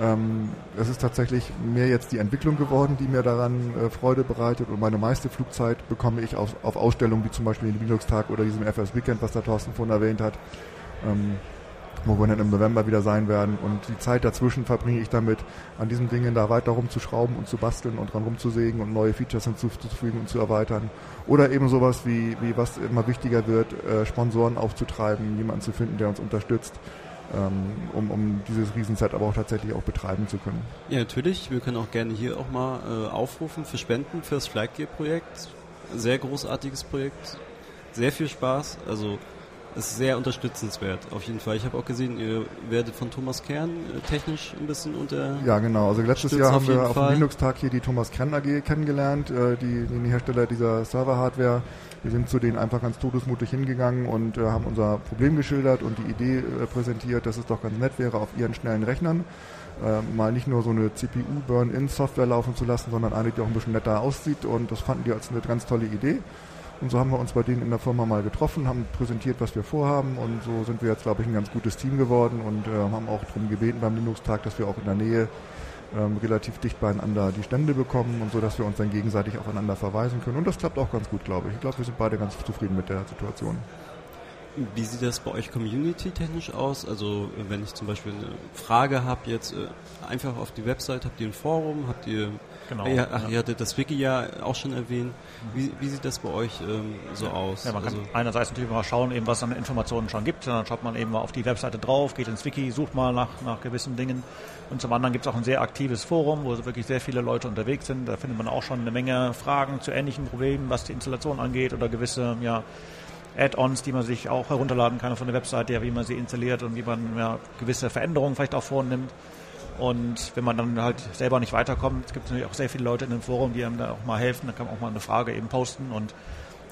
Ähm, es ist tatsächlich mehr jetzt die Entwicklung geworden, die mir daran äh, Freude bereitet. Und meine meiste Flugzeit bekomme ich auf, auf Ausstellungen wie zum Beispiel den Linux-Tag oder diesem FS Weekend, was der Thorsten vorhin erwähnt hat. Ähm, wo wir dann im November wieder sein werden. Und die Zeit dazwischen verbringe ich damit, an diesen Dingen da weiter rumzuschrauben und zu basteln und dran rumzusägen und neue Features hinzuzufügen und zu erweitern. Oder eben sowas wie, wie was immer wichtiger wird, äh, Sponsoren aufzutreiben, jemanden zu finden, der uns unterstützt. Ähm, um, um dieses Riesenset aber auch tatsächlich auch betreiben zu können. Ja, natürlich. Wir können auch gerne hier auch mal äh, aufrufen für Spenden für das Flightgear-Projekt. Sehr großartiges Projekt. Sehr viel Spaß. Also ist sehr unterstützenswert, auf jeden Fall. Ich habe auch gesehen, ihr werdet von Thomas Kern äh, technisch ein bisschen unter. Ja, genau. Also letztes Jahr haben wir auf dem Linux-Tag hier die Thomas Kern AG kennengelernt, äh, die, die Hersteller dieser Server-Hardware. Wir sind zu denen einfach ganz todesmutig hingegangen und äh, haben unser Problem geschildert und die Idee präsentiert, dass es doch ganz nett wäre, auf ihren schnellen Rechnern mal nicht nur so eine CPU-Burn-In-Software laufen zu lassen, sondern eine, die auch ein bisschen netter aussieht. Und das fanden die als eine ganz tolle Idee. Und so haben wir uns bei denen in der Firma mal getroffen, haben präsentiert, was wir vorhaben und so sind wir jetzt, glaube ich, ein ganz gutes Team geworden und äh, haben auch darum gebeten beim Linux-Tag, dass wir auch in der Nähe ähm, relativ dicht beieinander die Stände bekommen und so, dass wir uns dann gegenseitig aufeinander verweisen können. Und das klappt auch ganz gut, glaube ich. Ich glaube, wir sind beide ganz zufrieden mit der Situation. Wie sieht das bei euch community-technisch aus? Also wenn ich zum Beispiel eine Frage habe, jetzt äh, einfach auf die Website, habt ihr ein Forum, habt ihr Genau. Ja, ach, ja. ihr hattet das Wiki ja auch schon erwähnt. Wie, wie sieht das bei euch ähm, so aus? Ja, man kann also einerseits natürlich mal schauen, eben, was es an Informationen schon gibt. Dann schaut man eben mal auf die Webseite drauf, geht ins Wiki, sucht mal nach, nach gewissen Dingen. Und zum anderen gibt es auch ein sehr aktives Forum, wo wirklich sehr viele Leute unterwegs sind. Da findet man auch schon eine Menge Fragen zu ähnlichen Problemen, was die Installation angeht oder gewisse ja, Add-ons, die man sich auch herunterladen kann von der Webseite, ja, wie man sie installiert und wie man ja, gewisse Veränderungen vielleicht auch vornimmt. Und wenn man dann halt selber nicht weiterkommt, gibt es natürlich auch sehr viele Leute in dem Forum, die einem da auch mal helfen. Da kann man auch mal eine Frage eben posten. Und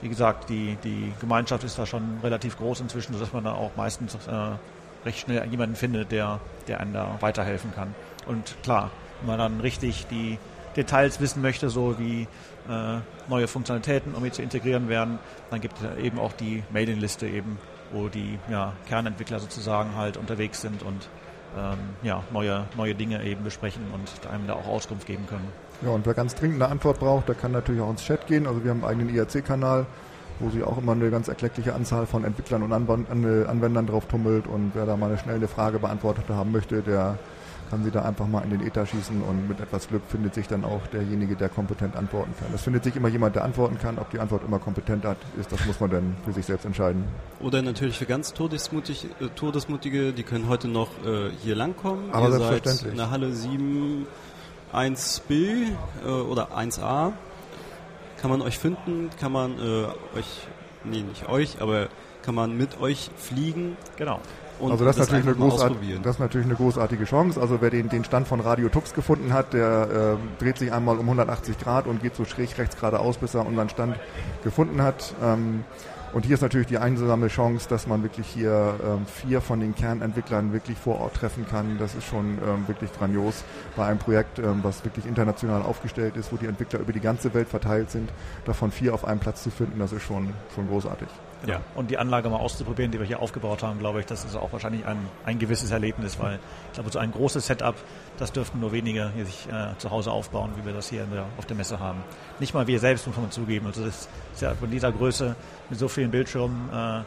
wie gesagt, die, die Gemeinschaft ist da schon relativ groß inzwischen, sodass man da auch meistens äh, recht schnell jemanden findet, der, der einem da weiterhelfen kann. Und klar, wenn man dann richtig die Details wissen möchte, so wie äh, neue Funktionalitäten irgendwie zu integrieren werden, dann gibt es eben auch die Mailingliste eben, wo die ja, Kernentwickler sozusagen halt unterwegs sind und ähm, ja, neue, neue Dinge eben besprechen und einem da auch Auskunft geben können. Ja, und wer ganz dringend eine Antwort braucht, der kann natürlich auch ins Chat gehen. Also wir haben einen eigenen IRC-Kanal, wo sich auch immer eine ganz erkleckliche Anzahl von Entwicklern und Anwendern drauf tummelt. Und wer da mal eine schnelle Frage beantwortet haben möchte, der kann sie da einfach mal in den Ether schießen und mit etwas Glück findet sich dann auch derjenige, der kompetent antworten kann. Es findet sich immer jemand, der antworten kann. Ob die Antwort immer kompetent hat, ist, das muss man dann für sich selbst entscheiden. Oder natürlich für ganz todesmutig, äh, Todesmutige, die können heute noch äh, hier langkommen. Aber Ihr selbstverständlich. Seid in der Halle 7 1b äh, oder 1a. Kann man euch finden, kann man äh, euch, nee, nicht euch, aber kann man mit euch fliegen. Genau. Und also das, das, natürlich eine großartige, das ist natürlich eine großartige Chance. Also wer den, den Stand von Radio Tux gefunden hat, der äh, dreht sich einmal um 180 Grad und geht so schräg rechts geradeaus, bis er unseren Stand gefunden hat. Ähm, und hier ist natürlich die einsame Chance, dass man wirklich hier ähm, vier von den Kernentwicklern wirklich vor Ort treffen kann. Das ist schon ähm, wirklich grandios bei einem Projekt, ähm, was wirklich international aufgestellt ist, wo die Entwickler über die ganze Welt verteilt sind. Davon vier auf einem Platz zu finden, das ist schon, schon großartig. Genau. Ja. Und die Anlage mal auszuprobieren, die wir hier aufgebaut haben, glaube ich, das ist auch wahrscheinlich ein, ein gewisses Erlebnis, weil ich glaube, so ein großes Setup, das dürften nur wenige hier sich äh, zu Hause aufbauen, wie wir das hier der, auf der Messe haben. Nicht mal wir selbst, muss man zugeben. Also das ist ja von dieser Größe mit so vielen Bildschirmen äh,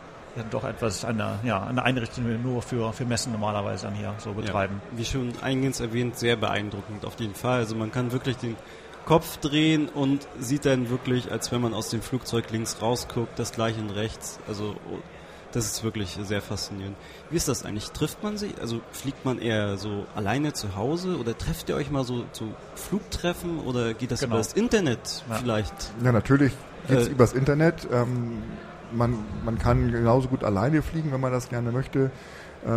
doch etwas eine, ja, eine Einrichtung, die wir nur für, für Messen normalerweise dann hier so betreiben. Ja, wie schon eingehend erwähnt, sehr beeindruckend auf jeden Fall. Also man kann wirklich den Kopf drehen und sieht dann wirklich, als wenn man aus dem Flugzeug links rausguckt, das gleiche in rechts. Also das ist wirklich sehr faszinierend. Wie ist das eigentlich? Trifft man sich? Also fliegt man eher so alleine zu Hause oder trefft ihr euch mal so zu Flugtreffen oder geht das Genau. über das Internet Ja. vielleicht? Ja, natürlich geht es Äh, übers Internet. Ähm, man, man kann genauso gut alleine fliegen, wenn man das gerne möchte,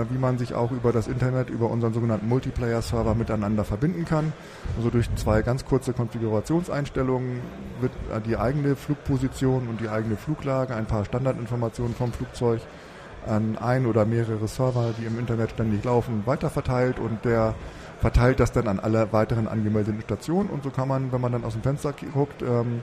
wie man sich auch über das Internet, über unseren sogenannten Multiplayer-Server miteinander verbinden kann. Also durch zwei ganz kurze Konfigurationseinstellungen wird äh, die eigene Flugposition und die eigene Fluglage, ein paar Standardinformationen vom Flugzeug an ein oder mehrere Server, die im Internet ständig laufen, weiterverteilt und der verteilt das dann an alle weiteren angemeldeten Stationen und so kann man, wenn man dann aus dem Fenster guckt, ähm,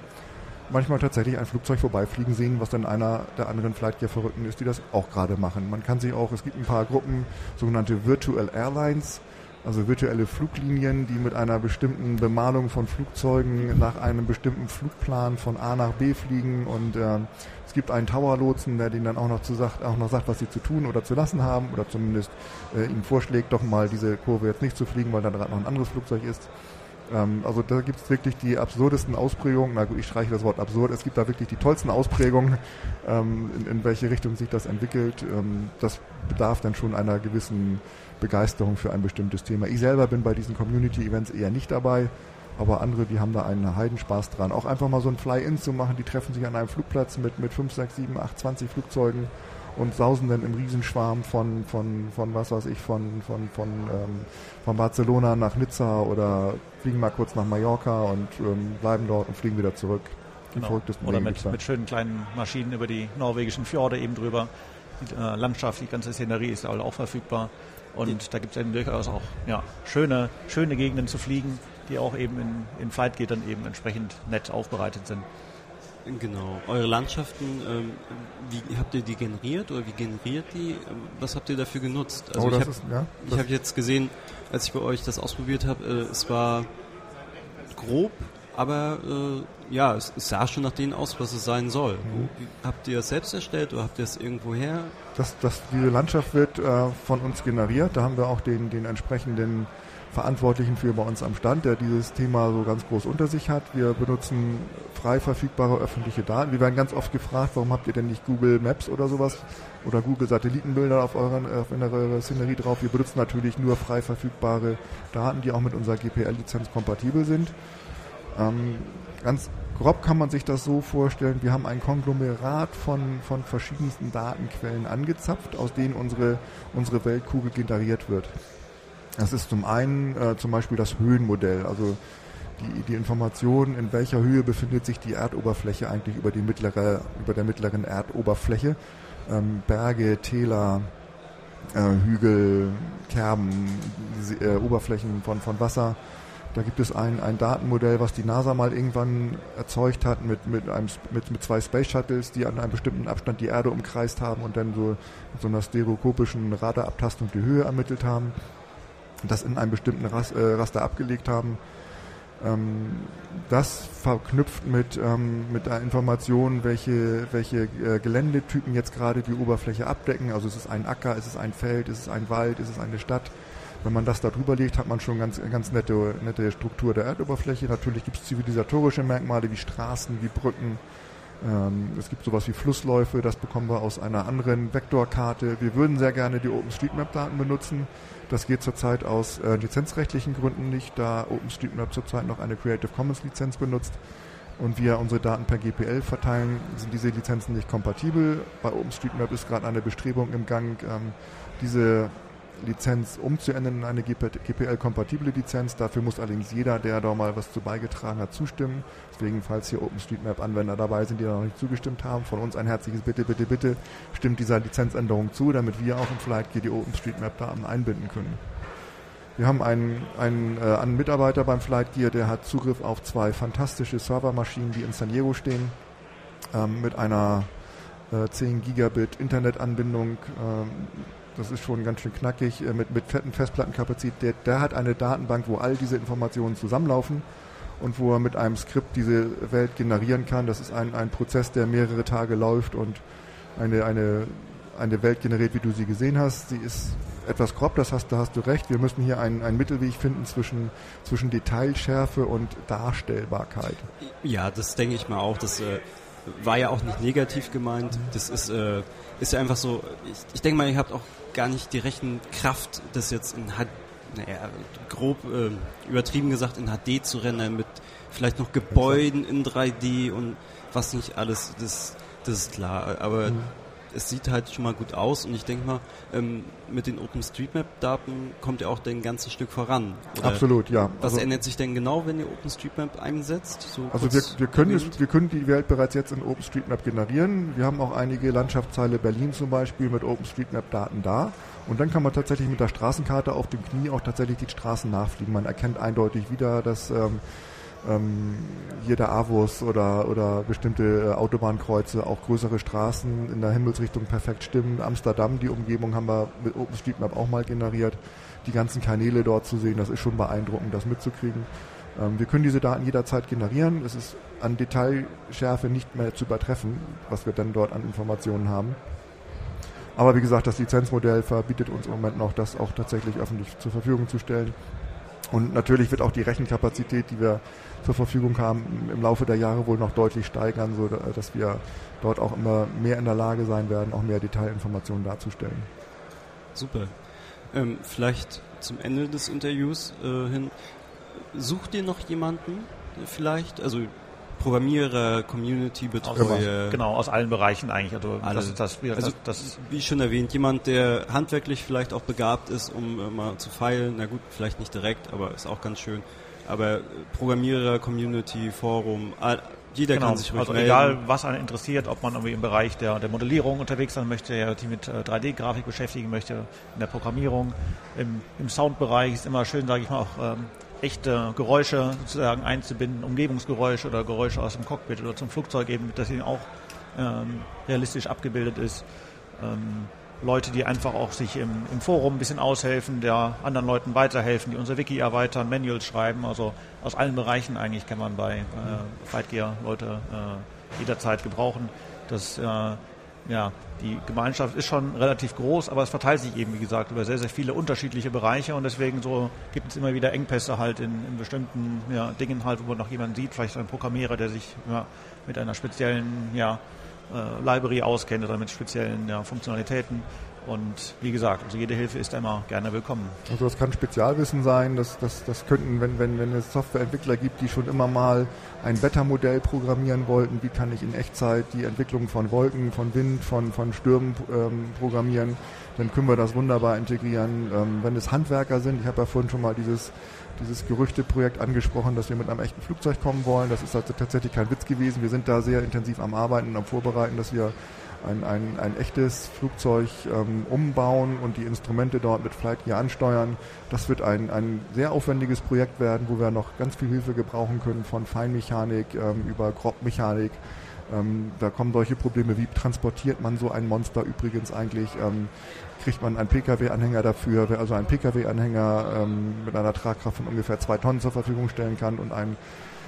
manchmal tatsächlich ein Flugzeug vorbeifliegen sehen, was dann einer der anderen Flightgear-Verrückten ist, die das auch gerade machen. Man kann sich auch, es gibt ein paar Gruppen, sogenannte Virtual Airlines, also virtuelle Fluglinien, die mit einer bestimmten Bemalung von Flugzeugen nach einem bestimmten Flugplan von A nach B fliegen und ähm, es gibt einen Tower-Lotsen, der denen dann auch noch, zu sagt, auch noch sagt, was sie zu tun oder zu lassen haben oder zumindest äh, ihnen vorschlägt, doch mal diese Kurve jetzt nicht zu fliegen, weil da gerade noch ein anderes Flugzeug ist. Ähm, also da gibt es wirklich die absurdesten Ausprägungen. Na gut, ich streiche das Wort absurd. Es gibt da wirklich die tollsten Ausprägungen, ähm, in, in welche Richtung sich das entwickelt. Ähm, das bedarf dann schon einer gewissen Begeisterung für ein bestimmtes Thema. Ich selber bin bei diesen Community-Events eher nicht dabei, aber andere, die haben da einen Heidenspaß dran. Auch einfach mal so ein Fly-In zu machen, die treffen sich an einem Flugplatz mit, mit 5, 6, 7, 8, 20 Flugzeugen und sausen dann im Riesenschwarm von, von, von was weiß ich, von, von, von, ähm, von Barcelona nach Nizza oder fliegen mal kurz nach Mallorca und ähm, bleiben dort und fliegen wieder zurück. Genau. Oder mit, mit schönen kleinen Maschinen über die norwegischen Fjorde eben drüber. Die äh, Landschaft, die ganze Szenerie ist auch verfügbar. Und da gibt es eben durchaus auch ja, schöne, schöne Gegenden zu fliegen, die auch eben in, in Flightgate dann eben entsprechend nett aufbereitet sind. Genau. Eure Landschaften, ähm, wie habt ihr die generiert oder wie generiert die? Ähm, Was habt ihr dafür genutzt? Also oh, ich habe ja, hab jetzt gesehen, als ich bei euch das ausprobiert habe, äh, es war grob, aber äh, ja, es, es sah schon nach dem aus, was es sein soll. Mhm. Habt ihr das selbst erstellt oder habt ihr es irgendwo her? das, das, diese Landschaft wird äh, von uns generiert. Da haben wir auch den, den entsprechenden Verantwortlichen für bei uns am Stand, der dieses Thema so ganz groß unter sich hat. Wir benutzen frei verfügbare öffentliche Daten. Wir werden ganz oft gefragt, warum habt ihr denn nicht Google Maps oder sowas oder Google Satellitenbilder auf, euren, auf eurer Szenerie drauf? Wir benutzen natürlich nur frei verfügbare Daten, die auch mit unserer GPL-Lizenz kompatibel sind. Ähm, ganz grob kann man sich das so vorstellen, wir haben ein Konglomerat von, von verschiedensten Datenquellen angezapft, aus denen unsere, unsere Weltkugel generiert wird. Das ist zum einen äh, zum Beispiel das Höhenmodell, also die, die Information, in welcher Höhe befindet sich die Erdoberfläche eigentlich über, die mittlere, über der mittleren Erdoberfläche. Ähm, Berge, Täler, äh, Hügel, Kerben, äh, Oberflächen von, von Wasser. Da gibt es ein, ein Datenmodell, was die NASA mal irgendwann erzeugt hat mit, mit, einem, mit, mit zwei Space Shuttles, die an einem bestimmten Abstand die Erde umkreist haben und dann so mit so einer stereoskopischen Radarabtastung die Höhe ermittelt haben das in einem bestimmten äh, Raster abgelegt haben. Ähm, das verknüpft mit, ähm, mit der Information, welche, welche äh, Geländetypen jetzt gerade die Oberfläche abdecken. Also ist es ein Acker, ist es ein Feld, ist es ein Wald, ist es eine Stadt. Wenn man das da drüber legt, hat man schon ganz, ganz nette, nette Struktur der Erdoberfläche. Natürlich gibt es zivilisatorische Merkmale wie Straßen, wie Brücken. Ähm, es gibt sowas wie Flussläufe, das bekommen wir aus einer anderen Vektorkarte. Wir würden sehr gerne die OpenStreetMap-Daten benutzen. Das geht zurzeit aus äh, lizenzrechtlichen Gründen nicht, da OpenStreetMap zurzeit noch eine Creative Commons Lizenz benutzt und wir unsere Daten per GPL verteilen, sind diese Lizenzen nicht kompatibel. Bei OpenStreetMap ist gerade eine Bestrebung im Gang, ähm, diese Lizenz umzuändern in eine GPL-kompatible Lizenz. Dafür muss allerdings jeder, der da mal was zu beigetragen hat, zustimmen. Deswegen, falls hier OpenStreetMap-Anwender dabei sind, die da noch nicht zugestimmt haben, von uns ein herzliches Bitte, bitte, bitte, stimmt dieser Lizenzänderung zu, damit wir auch im Flightgear die OpenStreetMap-Daten einbinden können. Wir haben einen, einen, äh, einen Mitarbeiter beim Flightgear, der hat Zugriff auf zwei fantastische Servermaschinen, die in San Diego stehen, ähm, mit einer äh, 10 Gigabit Internetanbindung. Ähm, das ist schon ganz schön knackig, äh, mit, mit fetten Festplattenkapazität. Der, hat eine Datenbank, wo all diese Informationen zusammenlaufen und wo er mit einem Skript diese Welt generieren kann. Das ist ein, ein Prozess, der mehrere Tage läuft und eine, eine, eine Welt generiert, wie du sie gesehen hast. Sie ist etwas grob, das hast, da hast du recht. Wir müssen hier einen, einen Mittelweg finden zwischen, zwischen Detailschärfe und Darstellbarkeit. Ja, das denke ich mal auch. Das äh, war ja auch nicht negativ gemeint. Das ist, äh, ist ja einfach so, ich, ich denke mal, ihr habt auch gar nicht die Rechenkraft, das jetzt in HD, naja, grob äh, übertrieben gesagt in HD zu rendern mit vielleicht noch Gebäuden in 3D und was nicht alles, das, das ist klar. Aber mhm es sieht halt schon mal gut aus und ich denke mal, ähm, mit den OpenStreetMap-Daten kommt ihr auch ein ganzes Stück voran. Oder Absolut, ja. Was also, ändert sich denn genau, wenn ihr OpenStreetMap einsetzt? So also wir, wir, können es, wir können die Welt bereits jetzt in OpenStreetMap generieren. Wir haben auch einige Landschaftsteile Berlin zum Beispiel mit OpenStreetMap-Daten da. Und dann kann man tatsächlich mit der Straßenkarte auf dem Knie auch tatsächlich die Straßen nachfliegen. Man erkennt eindeutig wieder, dass ähm, ähm, hier der Avus oder, oder bestimmte äh, Autobahnkreuze, auch größere Straßen in der Himmelsrichtung perfekt stimmen. Amsterdam, die Umgebung haben wir mit OpenStreetMap auch mal generiert. Die ganzen Kanäle dort zu sehen, das ist schon beeindruckend, das mitzukriegen. Ähm, wir können diese Daten jederzeit generieren. Es ist an Detailschärfe nicht mehr zu übertreffen, was wir dann dort an Informationen haben. Aber wie gesagt, das Lizenzmodell verbietet uns im Moment noch, das auch tatsächlich öffentlich zur Verfügung zu stellen. Und natürlich wird auch die Rechenkapazität, die wir zur Verfügung haben, im Laufe der Jahre wohl noch deutlich steigern, so dass wir dort auch immer mehr in der Lage sein werden, auch mehr Detailinformationen darzustellen. Super. Ähm, vielleicht zum Ende des Interviews äh, hin. Sucht ihr noch jemanden vielleicht? Also Programmierer, Community-Betreuer. Genau, aus allen Bereichen eigentlich. Also. Das, das, das, also das, wie schon erwähnt, jemand, der handwerklich vielleicht auch begabt ist, um äh, mal zu feilen. Na gut, vielleicht nicht direkt, aber ist auch ganz schön. Aber Programmierer, Community, Forum, jeder genau. kann sich ruhig Also melden. egal, was einen interessiert, ob man irgendwie im Bereich der, der Modellierung unterwegs sein möchte, ja, die mit 3D-Grafik äh, beschäftigen möchte, in der Programmierung, im, im Soundbereich ist immer schön, sage ich mal, auch ähm, echte Geräusche sozusagen einzubinden, Umgebungsgeräusche oder Geräusche aus dem Cockpit oder zum Flugzeug eben, dass sie auch ähm, realistisch abgebildet ist. Ähm, Leute, die einfach auch sich im, im, Forum ein bisschen aushelfen, der anderen Leuten weiterhelfen, die unser Wiki erweitern, Manuals schreiben. Also aus allen Bereichen eigentlich kann man bei äh, Fightgear Leute äh, jederzeit gebrauchen. Das äh, ja, die Gemeinschaft ist schon relativ groß, aber es verteilt sich eben, wie gesagt, über sehr, sehr viele unterschiedliche Bereiche und deswegen so gibt es immer wieder Engpässe halt in, in bestimmten ja, Dingen halt, wo man noch jemanden sieht, vielleicht ein Programmierer, der sich ja, mit einer speziellen ja, äh, Library auskennt oder mit speziellen ja, Funktionalitäten und wie gesagt, also jede Hilfe ist immer gerne willkommen. Also das kann Spezialwissen sein, das, das, das könnten, wenn, wenn, wenn es Softwareentwickler gibt, die schon immer mal ein Wettermodell programmieren wollten, wie kann ich in Echtzeit die Entwicklung von Wolken, von Wind, von, von Stürmen ähm, programmieren, dann können wir das wunderbar integrieren. Ähm, wenn es Handwerker sind, ich habe ja vorhin schon mal dieses dieses Gerüchteprojekt angesprochen, dass wir mit einem echten Flugzeug kommen wollen. Das ist also tatsächlich kein Witz gewesen. Wir sind da sehr intensiv am Arbeiten und am Vorbereiten, dass wir ein, ein, ein echtes Flugzeug ähm, umbauen und die Instrumente dort mit Flight hier ansteuern. Das wird ein, ein sehr aufwendiges Projekt werden, wo wir noch ganz viel Hilfe gebrauchen können von Feinmechanik ähm, über Grobmechanik. Ähm, da kommen solche Probleme, wie transportiert man so ein Monster übrigens eigentlich? Ähm, kriegt man einen Pkw-Anhänger dafür, wer also einen Pkw-Anhänger ähm, mit einer Tragkraft von ungefähr zwei Tonnen zur Verfügung stellen kann und ein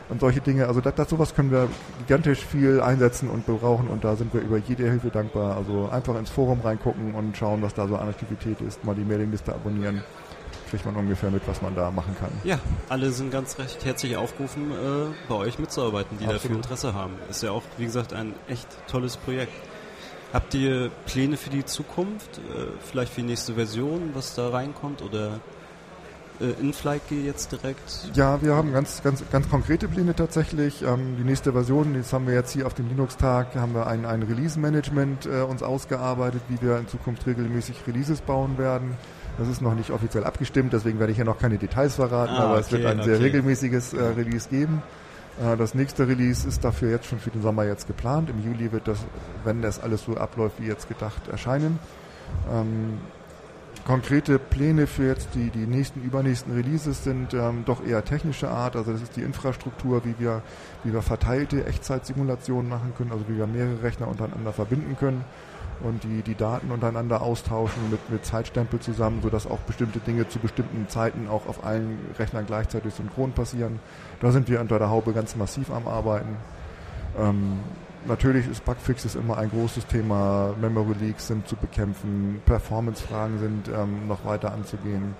und solche Dinge. Also das, das, sowas können wir gigantisch viel einsetzen und brauchen und da sind wir über jede Hilfe dankbar. Also einfach ins Forum reingucken und schauen, was da so an Aktivität ist, mal die Mailingliste abonnieren. Kriegt man ungefähr mit, was man da machen kann. Ja, alle sind ganz recht herzlich aufgerufen, äh, bei euch mitzuarbeiten, die Absolut. dafür Interesse haben. Ist ja auch, wie gesagt, ein echt tolles Projekt. Habt ihr Pläne für die Zukunft? Äh, vielleicht für die nächste Version, was da reinkommt? Oder äh, InFlight jetzt direkt? Ja, wir haben ganz, ganz, ganz konkrete Pläne tatsächlich. Ähm, die nächste Version, das haben wir jetzt hier auf dem Linux-Tag, haben wir ein, ein Release-Management äh, uns ausgearbeitet, wie wir in Zukunft regelmäßig Releases bauen werden. Das ist noch nicht offiziell abgestimmt, deswegen werde ich ja noch keine Details verraten, ah, aber okay, es wird ein okay. sehr regelmäßiges äh, Release geben. Äh, das nächste Release ist dafür jetzt schon für den Sommer jetzt geplant. Im Juli wird das, wenn das alles so abläuft wie jetzt gedacht, erscheinen. Ähm, konkrete Pläne für jetzt die, die nächsten, übernächsten Releases sind ähm, doch eher technischer Art. Also das ist die Infrastruktur, wie wir, wie wir verteilte Echtzeitsimulationen machen können, also wie wir mehrere Rechner untereinander verbinden können und die, die Daten untereinander austauschen mit, mit Zeitstempel zusammen, sodass auch bestimmte Dinge zu bestimmten Zeiten auch auf allen Rechnern gleichzeitig synchron passieren. Da sind wir unter der Haube ganz massiv am Arbeiten. Ähm, natürlich ist Bugfixes immer ein großes Thema. Memory Leaks sind zu bekämpfen, Performance-Fragen sind ähm, noch weiter anzugehen.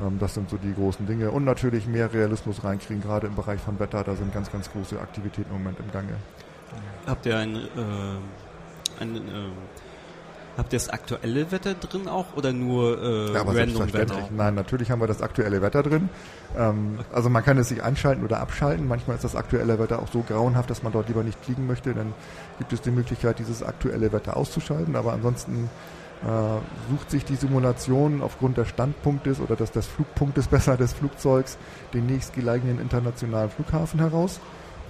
Ähm, das sind so die großen Dinge. Und natürlich mehr Realismus reinkriegen, gerade im Bereich von Wetter. Da sind ganz, ganz große Aktivitäten im Moment im Gange. Habt ihr ein, äh, ein äh, Habt ihr das aktuelle Wetter drin auch oder nur äh, ja, aber random Wetter? Nein, natürlich haben wir das aktuelle Wetter drin. Ähm, also man kann es sich einschalten oder abschalten. Manchmal ist das aktuelle Wetter auch so grauenhaft, dass man dort lieber nicht fliegen möchte. Dann gibt es die Möglichkeit, dieses aktuelle Wetter auszuschalten. Aber ansonsten äh, sucht sich die Simulation aufgrund des Standpunktes oder des, des Flugpunktes besser des Flugzeugs den nächstgelegenen internationalen Flughafen heraus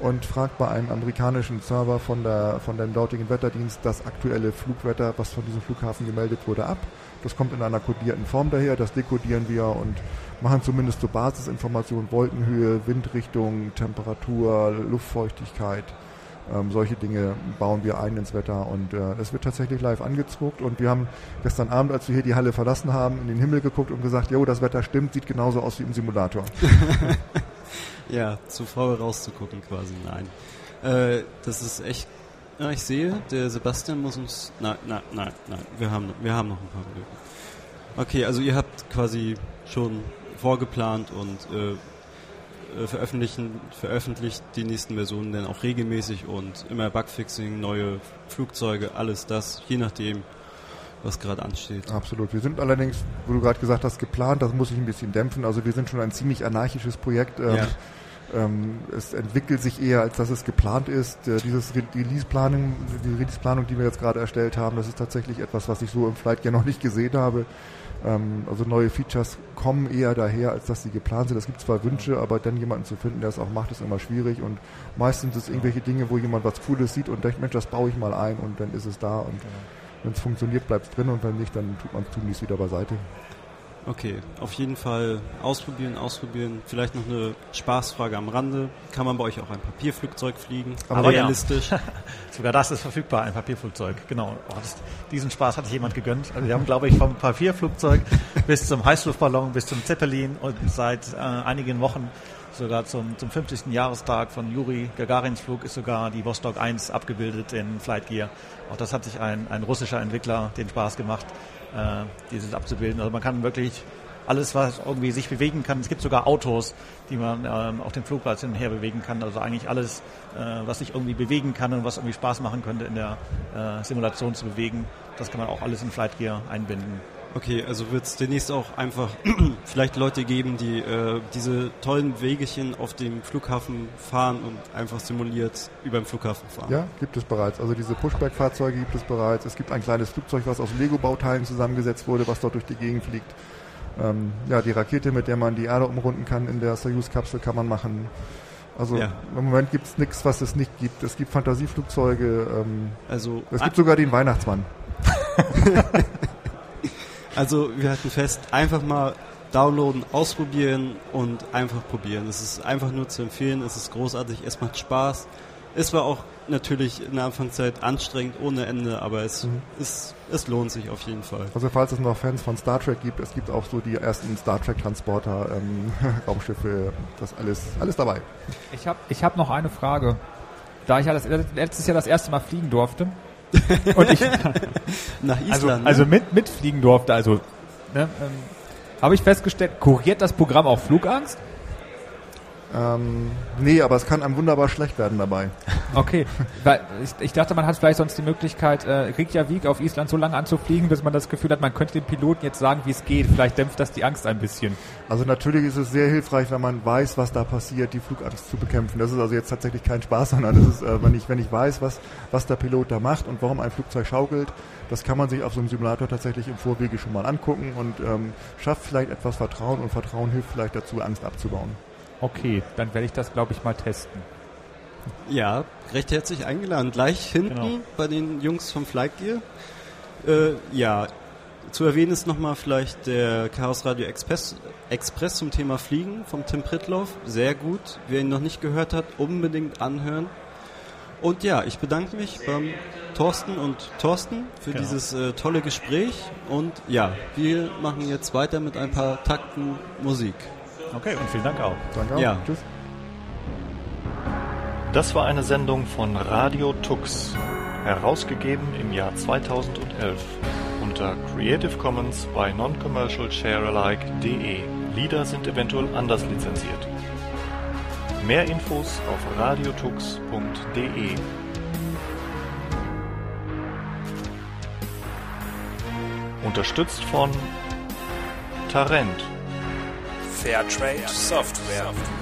und fragt bei einem amerikanischen Server von, der, von dem dortigen Wetterdienst das aktuelle Flugwetter, was von diesem Flughafen gemeldet wurde, ab. Das kommt in einer kodierten Form daher, das dekodieren wir und machen zumindest zur Basisinformation Wolkenhöhe, Windrichtung, Temperatur, Luftfeuchtigkeit. Ähm, solche Dinge bauen wir ein ins Wetter und äh, es wird tatsächlich live angezuckt und wir haben gestern Abend, als wir hier die Halle verlassen haben, in den Himmel geguckt und gesagt, jo, das Wetter stimmt, sieht genauso aus wie im Simulator. Ja, zu faul rauszugucken quasi, nein. Äh, das ist echt. Ja, ich sehe, der Sebastian muss uns. Nein, nein, nein, nein. Wir haben, wir haben noch ein paar Minuten. Okay, also ihr habt quasi schon vorgeplant und äh, äh, veröffentlichen, veröffentlicht die nächsten Versionen dann auch regelmäßig und immer Bugfixing, neue Flugzeuge, alles das, je nachdem, was gerade ansteht. Absolut. Wir sind allerdings, wo du gerade gesagt hast, geplant, das muss ich ein bisschen dämpfen. Also wir sind schon ein ziemlich anarchisches Projekt. Ähm, Ja. ähm, es entwickelt sich eher, als dass es geplant ist. Äh, dieses Re- Release-Planung, die Release-Planung, die wir jetzt gerade erstellt haben, das ist tatsächlich etwas, was ich so im Flight ja noch nicht gesehen habe. Ähm, also neue Features kommen eher daher, als dass sie geplant sind. Es gibt zwar Wünsche, aber dann jemanden zu finden, der es auch macht, ist immer schwierig. Und meistens sind es irgendwelche Dinge, wo jemand was Cooles sieht und denkt, Mensch, das baue ich mal ein und dann ist es da. Und wenn es funktioniert, bleibt es drin und wenn nicht, dann tut man es tunlichst wieder beiseite. Okay, auf jeden Fall ausprobieren, ausprobieren. Vielleicht noch eine Spaßfrage am Rande. Kann man bei euch auch ein Papierflugzeug fliegen? Aber ja. realistisch. Sogar das ist verfügbar, ein Papierflugzeug. Genau. Oh, das, diesen Spaß hat sich jemand gegönnt. Also wir haben, glaube ich, vom Papierflugzeug bis zum Heißluftballon, bis zum Zeppelin und seit äh, einigen Wochen sogar zum, zum 50. Jahrestag von Juri Gagarins Flug ist sogar die Vostok 1 abgebildet in Flight Gear. Auch das hat sich ein, ein russischer Entwickler den Spaß gemacht, äh, dieses abzubilden. Also man kann wirklich alles, was irgendwie sich bewegen kann. Es gibt sogar Autos, die man ähm, auf dem Flugplatz hin und her bewegen kann. Also eigentlich alles, äh, was sich irgendwie bewegen kann und was irgendwie Spaß machen könnte in der äh, Simulation zu bewegen. Das kann man auch alles in Flight Gear einbinden. Okay, also wird es demnächst auch einfach vielleicht Leute geben, die äh, diese tollen Wegechen auf dem Flughafen fahren und einfach simuliert über den Flughafen fahren. Ja, gibt es bereits. Also diese Pushback-Fahrzeuge gibt es bereits. Es gibt ein kleines Flugzeug, was aus Lego-Bauteilen zusammengesetzt wurde, was dort durch die Gegend fliegt. Ähm, ja, die Rakete, mit der man die Erde umrunden kann in der Soyuz-Kapsel, kann man machen. Also Ja. im Moment gibt es nichts, was es nicht gibt. Es gibt Fantasieflugzeuge. Ähm, Also, es gibt sogar den Weihnachtsmann. also wir halten fest, einfach mal downloaden, ausprobieren und einfach probieren. Es ist einfach nur zu empfehlen, es ist großartig, es macht Spaß. Es war auch natürlich in der Anfangszeit anstrengend ohne Ende, aber es, es, es lohnt sich auf jeden Fall. Also falls es noch Fans von Star Trek gibt, es gibt auch so die ersten Star Trek Transporter, ähm, Raumschiffe, das alles, alles dabei. Ich habe ich hab noch eine Frage. Da ich ja das, letztes Jahr das erste Mal fliegen durfte und ich Nach also, Island, also ne? mit, mitfliegen durfte, also ne, ähm, habe ich festgestellt, kuriert das Programm auch Flugangst? Ähm, nee, aber es kann einem wunderbar schlecht werden dabei. Okay, weil ich, ich dachte, man hat vielleicht sonst die Möglichkeit, äh, Reykjavik auf Island so lange anzufliegen, bis man das Gefühl hat, man könnte dem Piloten jetzt sagen, wie es geht. Vielleicht dämpft das die Angst ein bisschen. Also natürlich ist es sehr hilfreich, wenn man weiß, was da passiert, die Flugangst zu bekämpfen. Das ist also jetzt tatsächlich kein Spaß, sondern das ist, äh, wenn ich wenn ich weiß, was was der Pilot da macht und warum ein Flugzeug schaukelt, das kann man sich auf so einem Simulator tatsächlich im Vorwege schon mal angucken und ähm, schafft vielleicht etwas Vertrauen und Vertrauen hilft vielleicht dazu, Angst abzubauen. Okay, dann werde ich das, glaube ich, mal testen. Ja, recht herzlich eingeladen. Gleich hinten Genau. bei den Jungs vom Flight Gear. Äh, ja, zu erwähnen ist nochmal vielleicht der Chaos Radio Express, Express zum Thema Fliegen vom Tim Pritloff. Sehr gut. Wer ihn noch nicht gehört hat, unbedingt anhören. Und ja, ich bedanke mich beim Thorsten und Thorsten für Genau. dieses äh, tolle Gespräch. Und ja, wir machen jetzt weiter mit ein paar Takten Musik. Okay, und vielen Dank auch. Danke auch. Ja. Tschüss. Das war eine Sendung von Radio Tux, herausgegeben im Jahr 2011 unter Creative Commons bei Non-Commercial Sharealike.de. Lieder sind eventuell anders lizenziert. Mehr Infos auf radiotux.de. Unterstützt von Tarent. Fairtrade Software.